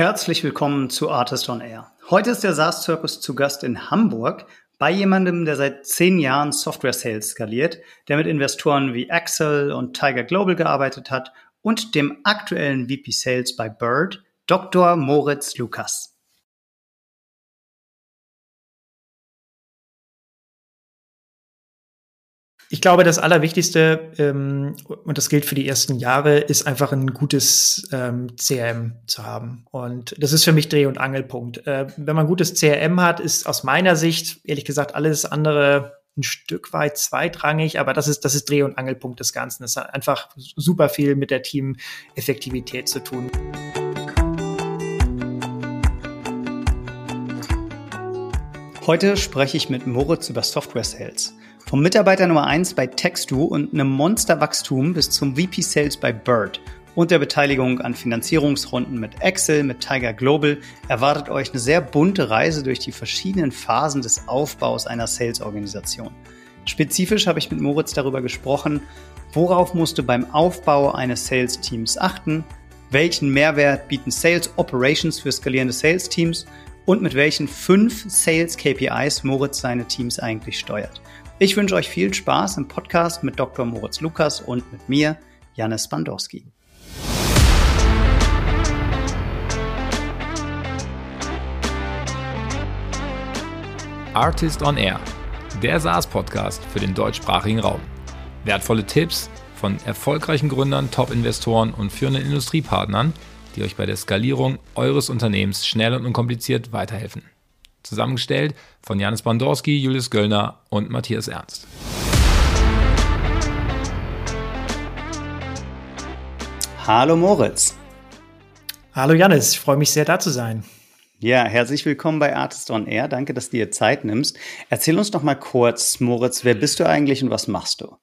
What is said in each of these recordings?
Herzlich willkommen zu Artist on Air. Heute ist der SaaS Circus zu Gast in Hamburg bei jemandem, der seit zehn Jahren Software Sales skaliert, der mit Investoren wie Axel und Tiger Global gearbeitet hat und dem aktuellen VP Sales bei Bird, Dr. Moritz Lukas. Ich glaube, das Allerwichtigste, ähm, und das gilt für die ersten Jahre, ist einfach ein gutes ähm, CRM zu haben. Und das ist für mich Dreh- und Angelpunkt. Äh, wenn man ein gutes CRM hat, ist aus meiner Sicht, ehrlich gesagt, alles andere ein Stück weit zweitrangig, aber das ist, das ist Dreh- und Angelpunkt des Ganzen. Das hat einfach super viel mit der Teameffektivität zu tun. Heute spreche ich mit Moritz über Software Sales. Vom Mitarbeiter Nummer 1 bei Textu und einem Monsterwachstum bis zum VP Sales bei Bird und der Beteiligung an Finanzierungsrunden mit Excel, mit Tiger Global erwartet euch eine sehr bunte Reise durch die verschiedenen Phasen des Aufbaus einer Sales-Organisation. Spezifisch habe ich mit Moritz darüber gesprochen, worauf musst du beim Aufbau eines Sales-Teams achten, welchen Mehrwert bieten Sales Operations für skalierende Sales-Teams und mit welchen fünf Sales KPIs Moritz seine Teams eigentlich steuert. Ich wünsche euch viel Spaß im Podcast mit Dr. Moritz Lukas und mit mir, Janis Bandorski. Artist on Air, der SaaS-Podcast für den deutschsprachigen Raum. Wertvolle Tipps von erfolgreichen Gründern, Top-Investoren und führenden Industriepartnern, die euch bei der Skalierung eures Unternehmens schnell und unkompliziert weiterhelfen. Zusammengestellt von Janis Bandorski, Julius Göllner und Matthias Ernst. Hallo Moritz. Hallo Janis, ich freue mich sehr da zu sein. Ja, herzlich willkommen bei Artist on Air. Danke, dass du dir Zeit nimmst. Erzähl uns doch mal kurz, Moritz, wer bist du eigentlich und was machst du?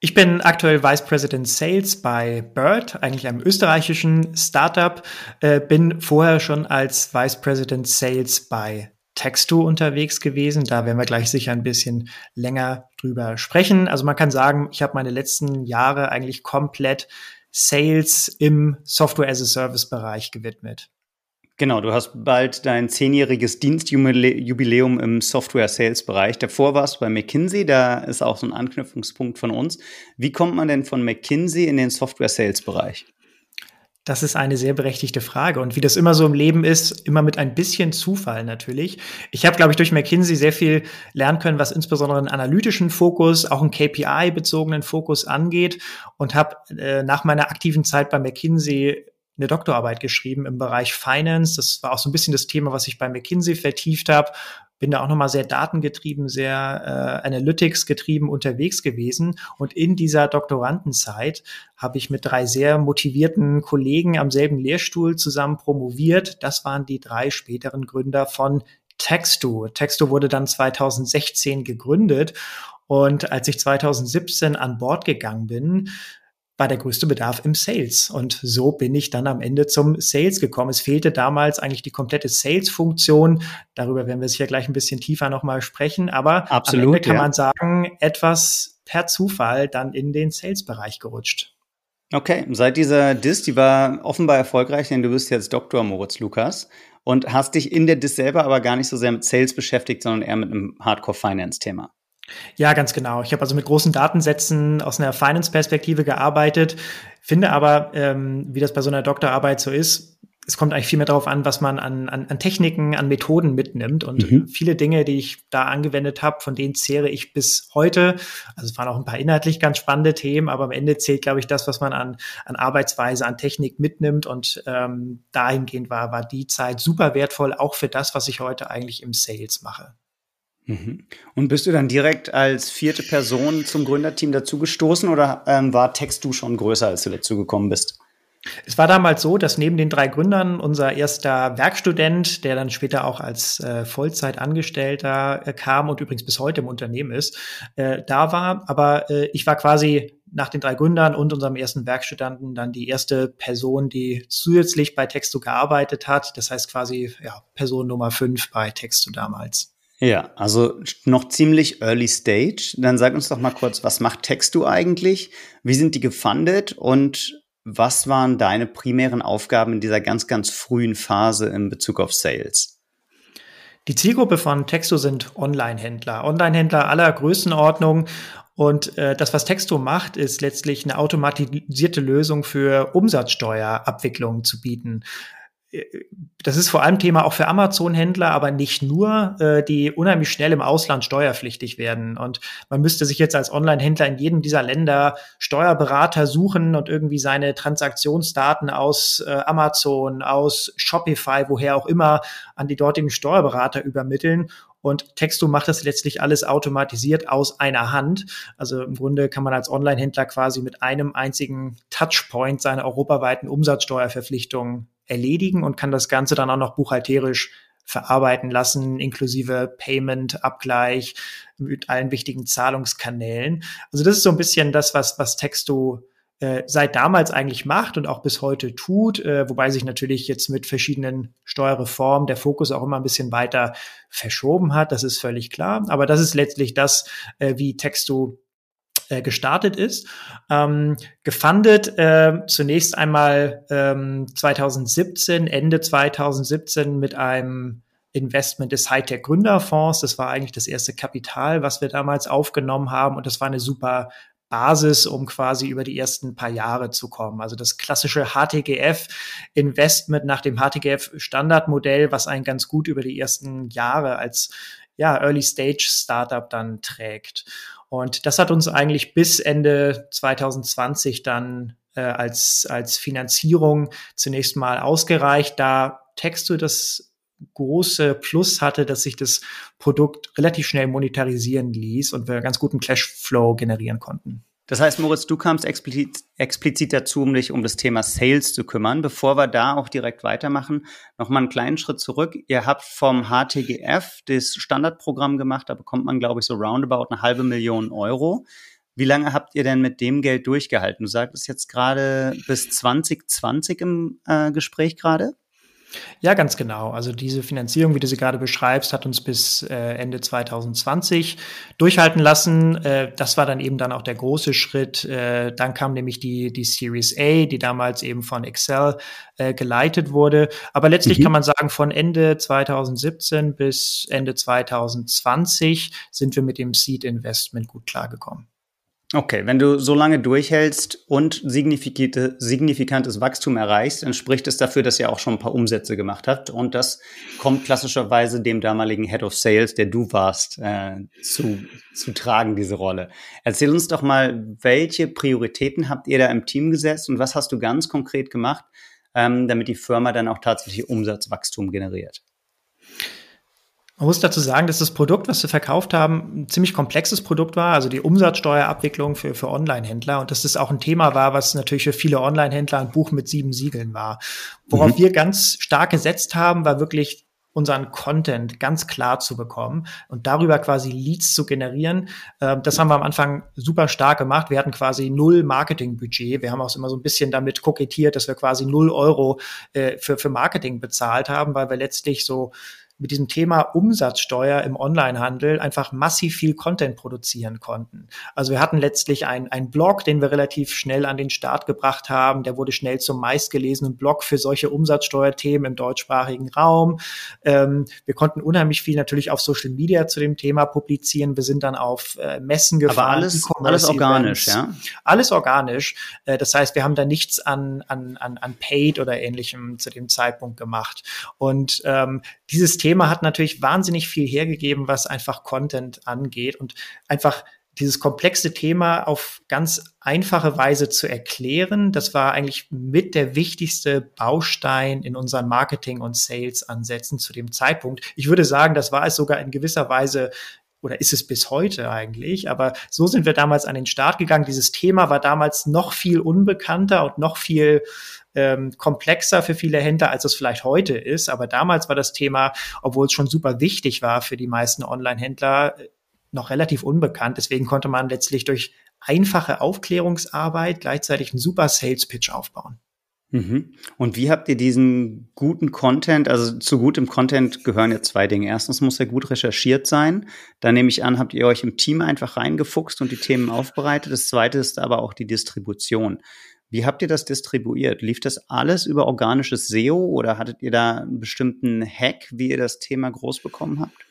Ich bin aktuell Vice President Sales bei Bird, eigentlich einem österreichischen Startup. Äh, bin vorher schon als Vice President Sales bei Texto unterwegs gewesen. Da werden wir gleich sicher ein bisschen länger drüber sprechen. Also man kann sagen, ich habe meine letzten Jahre eigentlich komplett Sales im Software as a Service Bereich gewidmet. Genau, du hast bald dein zehnjähriges Dienstjubiläum im Software-Sales-Bereich. Davor warst du bei McKinsey, da ist auch so ein Anknüpfungspunkt von uns. Wie kommt man denn von McKinsey in den Software-Sales-Bereich? Das ist eine sehr berechtigte Frage. Und wie das immer so im Leben ist, immer mit ein bisschen Zufall natürlich. Ich habe, glaube ich, durch McKinsey sehr viel lernen können, was insbesondere einen analytischen Fokus, auch einen KPI-bezogenen Fokus angeht und habe äh, nach meiner aktiven Zeit bei McKinsey eine Doktorarbeit geschrieben im Bereich Finance. Das war auch so ein bisschen das Thema, was ich bei McKinsey vertieft habe. Bin da auch nochmal sehr datengetrieben, sehr äh, Analytics getrieben unterwegs gewesen. Und in dieser Doktorandenzeit habe ich mit drei sehr motivierten Kollegen am selben Lehrstuhl zusammen promoviert. Das waren die drei späteren Gründer von Texto. Texto wurde dann 2016 gegründet. Und als ich 2017 an Bord gegangen bin, war der größte Bedarf im Sales. Und so bin ich dann am Ende zum Sales gekommen. Es fehlte damals eigentlich die komplette Sales-Funktion. Darüber werden wir sicher gleich ein bisschen tiefer nochmal sprechen. Aber Absolut, am Ende kann ja. man sagen, etwas per Zufall dann in den Sales-Bereich gerutscht. Okay, seit dieser Dis, die war offenbar erfolgreich, denn du bist jetzt Dr. Moritz Lukas und hast dich in der Dis selber aber gar nicht so sehr mit Sales beschäftigt, sondern eher mit einem Hardcore-Finance-Thema. Ja, ganz genau. Ich habe also mit großen Datensätzen aus einer Finance-Perspektive gearbeitet, finde aber, ähm, wie das bei so einer Doktorarbeit so ist, es kommt eigentlich viel mehr darauf an, was man an, an, an Techniken, an Methoden mitnimmt. Und mhm. viele Dinge, die ich da angewendet habe, von denen zehre ich bis heute. Also es waren auch ein paar inhaltlich ganz spannende Themen, aber am Ende zählt, glaube ich, das, was man an, an Arbeitsweise, an Technik mitnimmt. Und ähm, dahingehend war, war die Zeit super wertvoll, auch für das, was ich heute eigentlich im Sales mache. Mhm. Und bist du dann direkt als vierte Person zum Gründerteam dazugestoßen oder ähm, war Textu schon größer, als du dazugekommen bist? Es war damals so, dass neben den drei Gründern unser erster Werkstudent, der dann später auch als äh, Vollzeitangestellter äh, kam und übrigens bis heute im Unternehmen ist, äh, da war. Aber äh, ich war quasi nach den drei Gründern und unserem ersten Werkstudenten dann die erste Person, die zusätzlich bei Texto gearbeitet hat. Das heißt quasi ja, Person Nummer fünf bei Texto damals. Ja, also noch ziemlich early stage. Dann sag uns doch mal kurz, was macht Textu eigentlich? Wie sind die gefundet und was waren deine primären Aufgaben in dieser ganz, ganz frühen Phase in Bezug auf Sales? Die Zielgruppe von Texto sind Online-Händler. Online-Händler aller Größenordnung. Und äh, das, was Texto macht, ist letztlich eine automatisierte Lösung für Umsatzsteuerabwicklungen zu bieten das ist vor allem Thema auch für Amazon-Händler, aber nicht nur, äh, die unheimlich schnell im Ausland steuerpflichtig werden. Und man müsste sich jetzt als Online-Händler in jedem dieser Länder Steuerberater suchen und irgendwie seine Transaktionsdaten aus äh, Amazon, aus Shopify, woher auch immer, an die dortigen Steuerberater übermitteln. Und Texto macht das letztlich alles automatisiert aus einer Hand. Also im Grunde kann man als Online-Händler quasi mit einem einzigen Touchpoint seine europaweiten Umsatzsteuerverpflichtungen erledigen und kann das Ganze dann auch noch buchhalterisch verarbeiten lassen, inklusive Payment, Abgleich mit allen wichtigen Zahlungskanälen. Also das ist so ein bisschen das, was, was Texto äh, seit damals eigentlich macht und auch bis heute tut, äh, wobei sich natürlich jetzt mit verschiedenen Steuerreformen der Fokus auch immer ein bisschen weiter verschoben hat, das ist völlig klar. Aber das ist letztlich das, äh, wie Texto äh, gestartet ist. Ähm, gefundet äh, zunächst einmal ähm, 2017, Ende 2017 mit einem Investment des Hightech Gründerfonds. Das war eigentlich das erste Kapital, was wir damals aufgenommen haben. Und das war eine super Basis, um quasi über die ersten paar Jahre zu kommen. Also das klassische HTGF-Investment nach dem HTGF-Standardmodell, was einen ganz gut über die ersten Jahre als ja, Early Stage Startup dann trägt. Und das hat uns eigentlich bis Ende 2020 dann äh, als, als Finanzierung zunächst mal ausgereicht, da Texto das große Plus hatte, dass sich das Produkt relativ schnell monetarisieren ließ und wir ganz guten Cashflow generieren konnten. Das heißt, Moritz, du kamst explizit, explizit dazu, um dich um das Thema Sales zu kümmern. Bevor wir da auch direkt weitermachen, nochmal einen kleinen Schritt zurück. Ihr habt vom HTGF das Standardprogramm gemacht. Da bekommt man, glaube ich, so roundabout eine halbe Million Euro. Wie lange habt ihr denn mit dem Geld durchgehalten? Du sagtest jetzt gerade bis 2020 im äh, Gespräch gerade. Ja, ganz genau. Also diese Finanzierung, wie du sie gerade beschreibst, hat uns bis äh, Ende 2020 durchhalten lassen. Äh, das war dann eben dann auch der große Schritt. Äh, dann kam nämlich die, die Series A, die damals eben von Excel äh, geleitet wurde. Aber letztlich mhm. kann man sagen, von Ende 2017 bis Ende 2020 sind wir mit dem Seed Investment gut klargekommen. Okay, wenn du so lange durchhältst und signifikantes Wachstum erreichst, dann spricht es dafür, dass ihr auch schon ein paar Umsätze gemacht habt. Und das kommt klassischerweise dem damaligen Head of Sales, der du warst, äh, zu, zu tragen, diese Rolle. Erzähl uns doch mal, welche Prioritäten habt ihr da im Team gesetzt und was hast du ganz konkret gemacht, ähm, damit die Firma dann auch tatsächlich Umsatzwachstum generiert? Man muss dazu sagen, dass das Produkt, was wir verkauft haben, ein ziemlich komplexes Produkt war, also die Umsatzsteuerabwicklung für, für Online-Händler und dass das auch ein Thema war, was natürlich für viele Online-Händler ein Buch mit sieben Siegeln war. Worauf mhm. wir ganz stark gesetzt haben, war wirklich unseren Content ganz klar zu bekommen und darüber quasi Leads zu generieren. Ähm, das haben wir am Anfang super stark gemacht. Wir hatten quasi null Marketingbudget. Wir haben auch immer so ein bisschen damit kokettiert, dass wir quasi null Euro äh, für, für Marketing bezahlt haben, weil wir letztlich so mit diesem Thema Umsatzsteuer im Onlinehandel einfach massiv viel Content produzieren konnten. Also wir hatten letztlich einen Blog, den wir relativ schnell an den Start gebracht haben. Der wurde schnell zum meistgelesenen Blog für solche Umsatzsteuerthemen im deutschsprachigen Raum. Ähm, wir konnten unheimlich viel natürlich auf Social Media zu dem Thema publizieren. Wir sind dann auf äh, Messen gefahren. Aber alles, alles organisch, ja? Alles organisch. Äh, das heißt, wir haben da nichts an, an, an, an Paid oder ähnlichem zu dem Zeitpunkt gemacht. Und ähm, dieses Thema Thema hat natürlich wahnsinnig viel hergegeben, was einfach Content angeht und einfach dieses komplexe Thema auf ganz einfache Weise zu erklären, das war eigentlich mit der wichtigste Baustein in unseren Marketing- und Sales-Ansätzen zu dem Zeitpunkt. Ich würde sagen, das war es sogar in gewisser Weise oder ist es bis heute eigentlich? Aber so sind wir damals an den Start gegangen. Dieses Thema war damals noch viel unbekannter und noch viel ähm, komplexer für viele Händler, als es vielleicht heute ist. Aber damals war das Thema, obwohl es schon super wichtig war für die meisten Online-Händler, noch relativ unbekannt. Deswegen konnte man letztlich durch einfache Aufklärungsarbeit gleichzeitig einen super Sales-Pitch aufbauen. Mhm. Und wie habt ihr diesen guten Content, also zu gutem Content gehören jetzt zwei Dinge. Erstens muss er gut recherchiert sein. Da nehme ich an, habt ihr euch im Team einfach reingefuchst und die Themen aufbereitet. Das zweite ist aber auch die Distribution. Wie habt ihr das distribuiert? Lief das alles über organisches SEO oder hattet ihr da einen bestimmten Hack, wie ihr das Thema groß bekommen habt?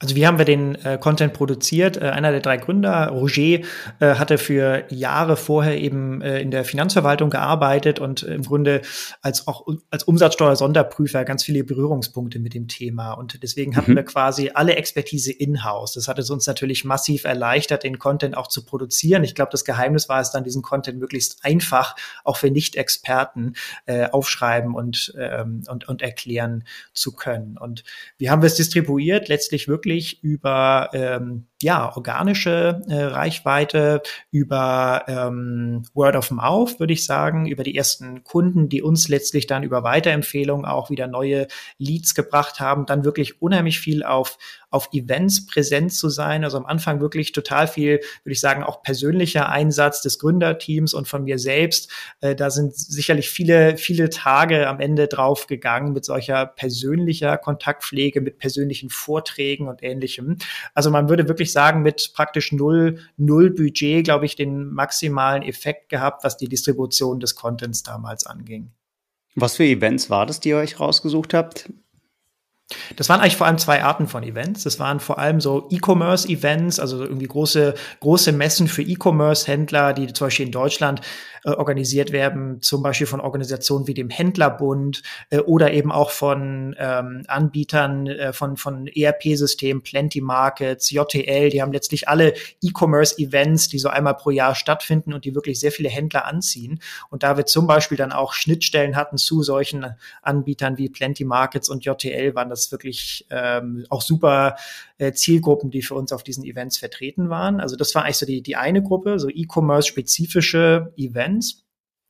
Also wie haben wir den äh, Content produziert? Äh, einer der drei Gründer, Roger, äh, hatte für Jahre vorher eben äh, in der Finanzverwaltung gearbeitet und im Grunde als auch als Umsatzsteuer-Sonderprüfer ganz viele Berührungspunkte mit dem Thema. Und deswegen hatten mhm. wir quasi alle Expertise in-house. Das hat es uns natürlich massiv erleichtert, den Content auch zu produzieren. Ich glaube, das Geheimnis war es dann, diesen Content möglichst einfach auch für Nicht-Experten äh, aufschreiben und, ähm, und, und erklären zu können. Und wie haben wir es distribuiert? Letztlich wirklich wirklich über ähm, ja, organische äh, Reichweite, über ähm, Word of Mouth, würde ich sagen, über die ersten Kunden, die uns letztlich dann über Weiterempfehlungen auch wieder neue Leads gebracht haben, dann wirklich unheimlich viel auf, auf Events präsent zu sein. Also am Anfang wirklich total viel, würde ich sagen, auch persönlicher Einsatz des Gründerteams und von mir selbst. Äh, da sind sicherlich viele, viele Tage am Ende drauf gegangen mit solcher persönlicher Kontaktpflege, mit persönlichen Vorträgen und ähnlichem. Also man würde wirklich ich sagen, mit praktisch null, null Budget, glaube ich, den maximalen Effekt gehabt, was die Distribution des Contents damals anging. Was für Events war das, die ihr euch rausgesucht habt? Das waren eigentlich vor allem zwei Arten von Events. Das waren vor allem so E-Commerce-Events, also irgendwie große, große Messen für E-Commerce-Händler, die zum Beispiel in Deutschland äh, organisiert werden, zum Beispiel von Organisationen wie dem Händlerbund äh, oder eben auch von ähm, Anbietern äh, von, von ERP-Systemen, Plenty Markets, JTL, die haben letztlich alle E-Commerce-Events, die so einmal pro Jahr stattfinden und die wirklich sehr viele Händler anziehen. Und da wir zum Beispiel dann auch Schnittstellen hatten zu solchen Anbietern wie Plenty Markets und JTL, waren das wirklich ähm, auch super äh, Zielgruppen, die für uns auf diesen Events vertreten waren. Also das war eigentlich so die, die eine Gruppe, so E-Commerce-spezifische Events.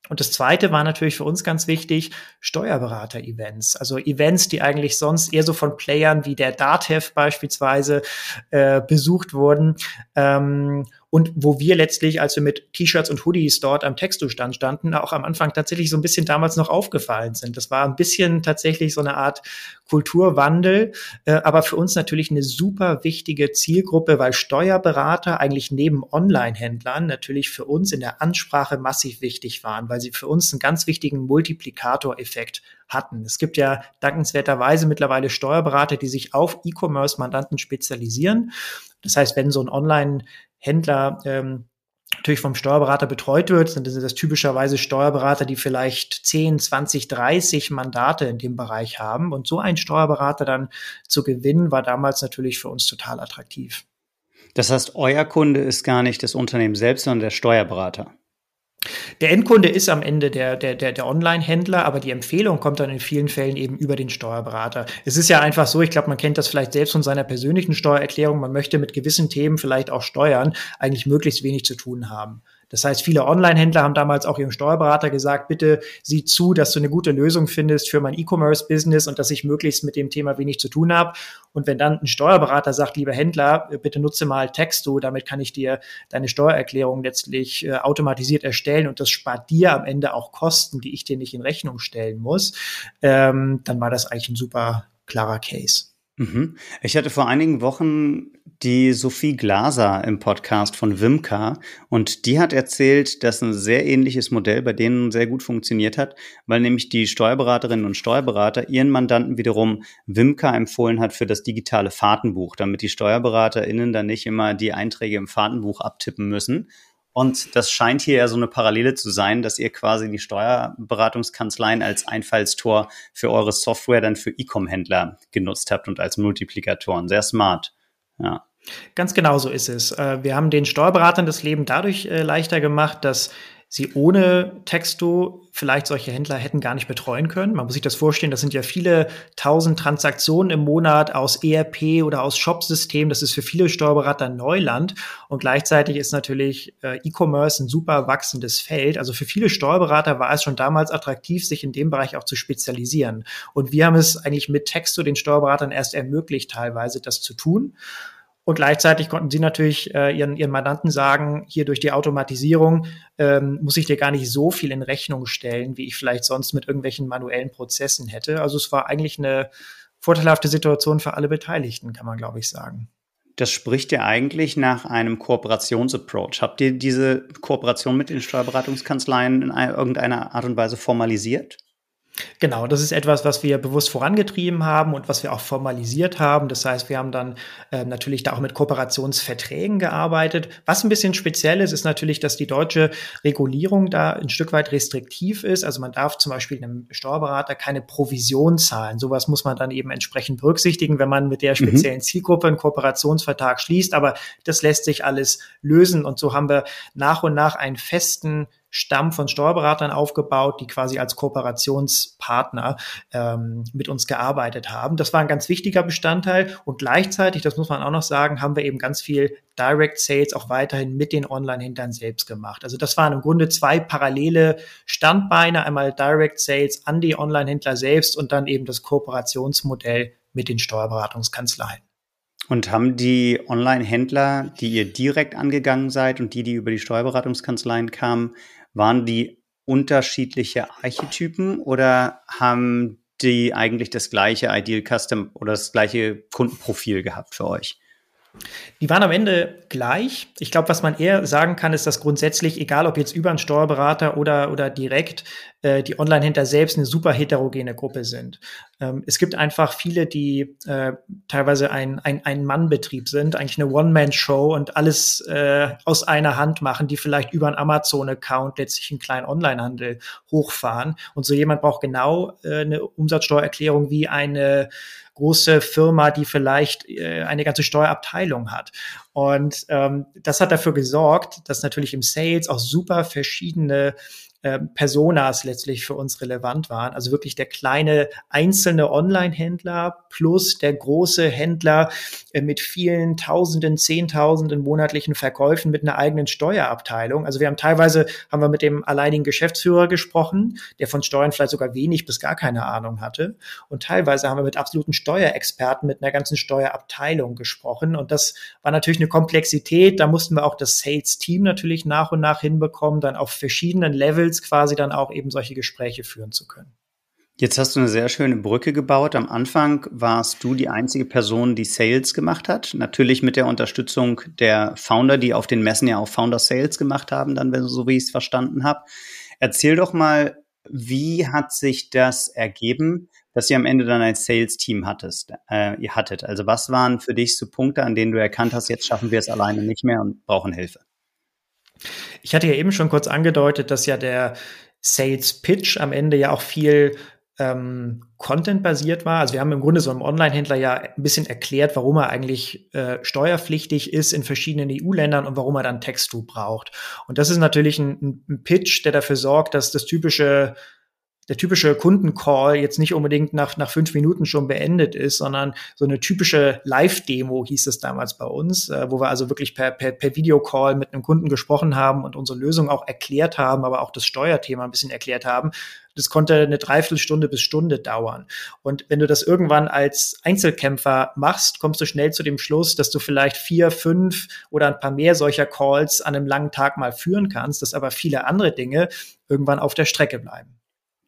Und das zweite war natürlich für uns ganz wichtig, Steuerberater-Events. Also Events, die eigentlich sonst eher so von Playern wie der DATEV beispielsweise äh, besucht wurden. Ähm, und wo wir letztlich, als wir mit T-Shirts und Hoodies dort am Textostand standen, auch am Anfang tatsächlich so ein bisschen damals noch aufgefallen sind. Das war ein bisschen tatsächlich so eine Art Kulturwandel, äh, aber für uns natürlich eine super wichtige Zielgruppe, weil Steuerberater eigentlich neben Online-Händlern natürlich für uns in der Ansprache massiv wichtig waren, weil sie für uns einen ganz wichtigen Multiplikatoreffekt hatten. Es gibt ja dankenswerterweise mittlerweile Steuerberater, die sich auf E-Commerce-Mandanten spezialisieren. Das heißt, wenn so ein Online Händler ähm, natürlich vom Steuerberater betreut wird, sind das typischerweise Steuerberater, die vielleicht 10, 20, 30 Mandate in dem Bereich haben. Und so einen Steuerberater dann zu gewinnen, war damals natürlich für uns total attraktiv. Das heißt, euer Kunde ist gar nicht das Unternehmen selbst, sondern der Steuerberater. Der Endkunde ist am Ende der, der, der, der Online-Händler, aber die Empfehlung kommt dann in vielen Fällen eben über den Steuerberater. Es ist ja einfach so, ich glaube, man kennt das vielleicht selbst von seiner persönlichen Steuererklärung, man möchte mit gewissen Themen vielleicht auch Steuern eigentlich möglichst wenig zu tun haben. Das heißt, viele Online-Händler haben damals auch ihrem Steuerberater gesagt, bitte sieh zu, dass du eine gute Lösung findest für mein E-Commerce-Business und dass ich möglichst mit dem Thema wenig zu tun habe. Und wenn dann ein Steuerberater sagt, lieber Händler, bitte nutze mal Texto, damit kann ich dir deine Steuererklärung letztlich äh, automatisiert erstellen und das spart dir am Ende auch Kosten, die ich dir nicht in Rechnung stellen muss, ähm, dann war das eigentlich ein super klarer Case. Mhm. Ich hatte vor einigen Wochen die Sophie Glaser im Podcast von Wimka und die hat erzählt, dass ein sehr ähnliches Modell bei denen sehr gut funktioniert hat, weil nämlich die Steuerberaterinnen und Steuerberater ihren Mandanten wiederum Wimka empfohlen hat für das digitale Fahrtenbuch, damit die SteuerberaterInnen dann nicht immer die Einträge im Fahrtenbuch abtippen müssen, und das scheint hier ja so eine Parallele zu sein, dass ihr quasi die Steuerberatungskanzleien als Einfallstor für eure Software dann für E-Com-Händler genutzt habt und als Multiplikatoren. Sehr smart. Ja. Ganz genau so ist es. Äh, wir haben den Steuerberatern das Leben dadurch äh, leichter gemacht, dass sie ohne Texto vielleicht solche Händler hätten gar nicht betreuen können. Man muss sich das vorstellen, das sind ja viele tausend Transaktionen im Monat aus ERP oder aus Shopsystemen. Das ist für viele Steuerberater Neuland. Und gleichzeitig ist natürlich äh, E-Commerce ein super wachsendes Feld. Also für viele Steuerberater war es schon damals attraktiv, sich in dem Bereich auch zu spezialisieren. Und wir haben es eigentlich mit Texto den Steuerberatern erst ermöglicht, teilweise das zu tun. Und gleichzeitig konnten sie natürlich äh, ihren, ihren Mandanten sagen, hier durch die Automatisierung ähm, muss ich dir gar nicht so viel in Rechnung stellen, wie ich vielleicht sonst mit irgendwelchen manuellen Prozessen hätte. Also es war eigentlich eine vorteilhafte Situation für alle Beteiligten, kann man, glaube ich, sagen. Das spricht ja eigentlich nach einem Kooperationsapproach. Habt ihr diese Kooperation mit den Steuerberatungskanzleien in irgendeiner Art und Weise formalisiert? Genau, das ist etwas, was wir bewusst vorangetrieben haben und was wir auch formalisiert haben. Das heißt, wir haben dann äh, natürlich da auch mit Kooperationsverträgen gearbeitet. Was ein bisschen speziell ist, ist natürlich, dass die deutsche Regulierung da ein Stück weit restriktiv ist. Also man darf zum Beispiel einem Steuerberater keine Provision zahlen. Sowas muss man dann eben entsprechend berücksichtigen, wenn man mit der mhm. speziellen Zielgruppe einen Kooperationsvertrag schließt. Aber das lässt sich alles lösen. Und so haben wir nach und nach einen festen Stamm von Steuerberatern aufgebaut, die quasi als Kooperationspartner ähm, mit uns gearbeitet haben. Das war ein ganz wichtiger Bestandteil und gleichzeitig, das muss man auch noch sagen, haben wir eben ganz viel Direct Sales auch weiterhin mit den Online-Hintern selbst gemacht. Also das waren im Grunde zwei parallele Standbeine, einmal Direct Sales an die Online-Händler selbst und dann eben das Kooperationsmodell mit den Steuerberatungskanzleien. Und haben die Online-Händler, die ihr direkt angegangen seid und die, die über die Steuerberatungskanzleien kamen, waren die unterschiedliche Archetypen oder haben die eigentlich das gleiche Ideal Custom oder das gleiche Kundenprofil gehabt für euch? Die waren am Ende gleich. Ich glaube, was man eher sagen kann, ist, dass grundsätzlich, egal ob jetzt über einen Steuerberater oder, oder direkt, äh, die Online-Händler selbst eine super heterogene Gruppe sind. Ähm, es gibt einfach viele, die äh, teilweise ein, ein, ein Mann-Betrieb sind, eigentlich eine One-Man-Show und alles äh, aus einer Hand machen, die vielleicht über einen Amazon-Account letztlich einen kleinen Online-Handel hochfahren. Und so jemand braucht genau äh, eine Umsatzsteuererklärung wie eine große Firma, die vielleicht äh, eine ganze Steuerabteilung hat. Und ähm, das hat dafür gesorgt, dass natürlich im Sales auch super verschiedene äh, Personas letztlich für uns relevant waren. Also wirklich der kleine einzelne Online-Händler plus der große Händler äh, mit vielen Tausenden, Zehntausenden monatlichen Verkäufen mit einer eigenen Steuerabteilung. Also wir haben teilweise, haben wir mit dem alleinigen Geschäftsführer gesprochen, der von Steuern vielleicht sogar wenig bis gar keine Ahnung hatte. Und teilweise haben wir mit absoluten Steuerexperten, mit einer ganzen Steuerabteilung gesprochen. Und das war natürlich eine Komplexität. Da mussten wir auch das Sales-Team natürlich nach und nach hinbekommen, dann auf verschiedenen Levels Skills quasi dann auch eben solche Gespräche führen zu können. Jetzt hast du eine sehr schöne Brücke gebaut. Am Anfang warst du die einzige Person, die Sales gemacht hat. Natürlich mit der Unterstützung der Founder, die auf den Messen ja auch Founder Sales gemacht haben, dann, so wie ich es verstanden habe. Erzähl doch mal, wie hat sich das ergeben, dass ihr am Ende dann ein Sales-Team hattest, äh, ihr hattet? Also was waren für dich so Punkte, an denen du erkannt hast, jetzt schaffen wir es alleine nicht mehr und brauchen Hilfe? Ich hatte ja eben schon kurz angedeutet, dass ja der Sales Pitch am Ende ja auch viel ähm, Content-basiert war. Also wir haben im Grunde so einem Online-Händler ja ein bisschen erklärt, warum er eigentlich äh, steuerpflichtig ist in verschiedenen EU-Ländern und warum er dann Text-to braucht. Und das ist natürlich ein, ein Pitch, der dafür sorgt, dass das typische der typische Kundencall jetzt nicht unbedingt nach, nach fünf Minuten schon beendet ist, sondern so eine typische Live-Demo hieß es damals bei uns, äh, wo wir also wirklich per, per, per Videocall mit einem Kunden gesprochen haben und unsere Lösung auch erklärt haben, aber auch das Steuerthema ein bisschen erklärt haben. Das konnte eine Dreiviertelstunde bis Stunde dauern. Und wenn du das irgendwann als Einzelkämpfer machst, kommst du schnell zu dem Schluss, dass du vielleicht vier, fünf oder ein paar mehr solcher Calls an einem langen Tag mal führen kannst, dass aber viele andere Dinge irgendwann auf der Strecke bleiben.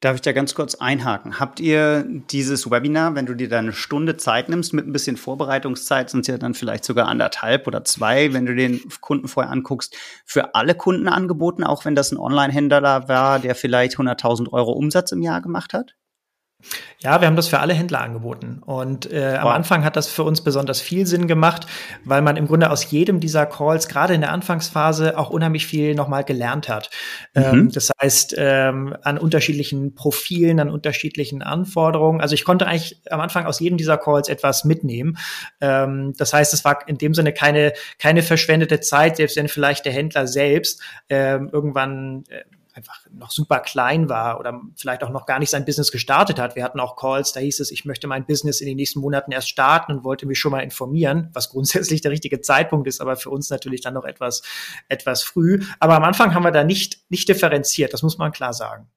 Darf ich da ganz kurz einhaken? Habt ihr dieses Webinar, wenn du dir da eine Stunde Zeit nimmst, mit ein bisschen Vorbereitungszeit, sind es ja dann vielleicht sogar anderthalb oder zwei, wenn du den Kunden vorher anguckst, für alle Kunden angeboten, auch wenn das ein Online-Händler war, der vielleicht 100.000 Euro Umsatz im Jahr gemacht hat? Ja, wir haben das für alle Händler angeboten. Und äh, wow. am Anfang hat das für uns besonders viel Sinn gemacht, weil man im Grunde aus jedem dieser Calls, gerade in der Anfangsphase, auch unheimlich viel nochmal gelernt hat. Mhm. Ähm, das heißt, ähm, an unterschiedlichen Profilen, an unterschiedlichen Anforderungen. Also ich konnte eigentlich am Anfang aus jedem dieser Calls etwas mitnehmen. Ähm, das heißt, es war in dem Sinne keine, keine verschwendete Zeit, selbst wenn vielleicht der Händler selbst ähm, irgendwann äh, einfach noch super klein war oder vielleicht auch noch gar nicht sein Business gestartet hat. Wir hatten auch Calls, da hieß es, ich möchte mein Business in den nächsten Monaten erst starten und wollte mich schon mal informieren, was grundsätzlich der richtige Zeitpunkt ist, aber für uns natürlich dann noch etwas, etwas früh. Aber am Anfang haben wir da nicht, nicht differenziert, das muss man klar sagen.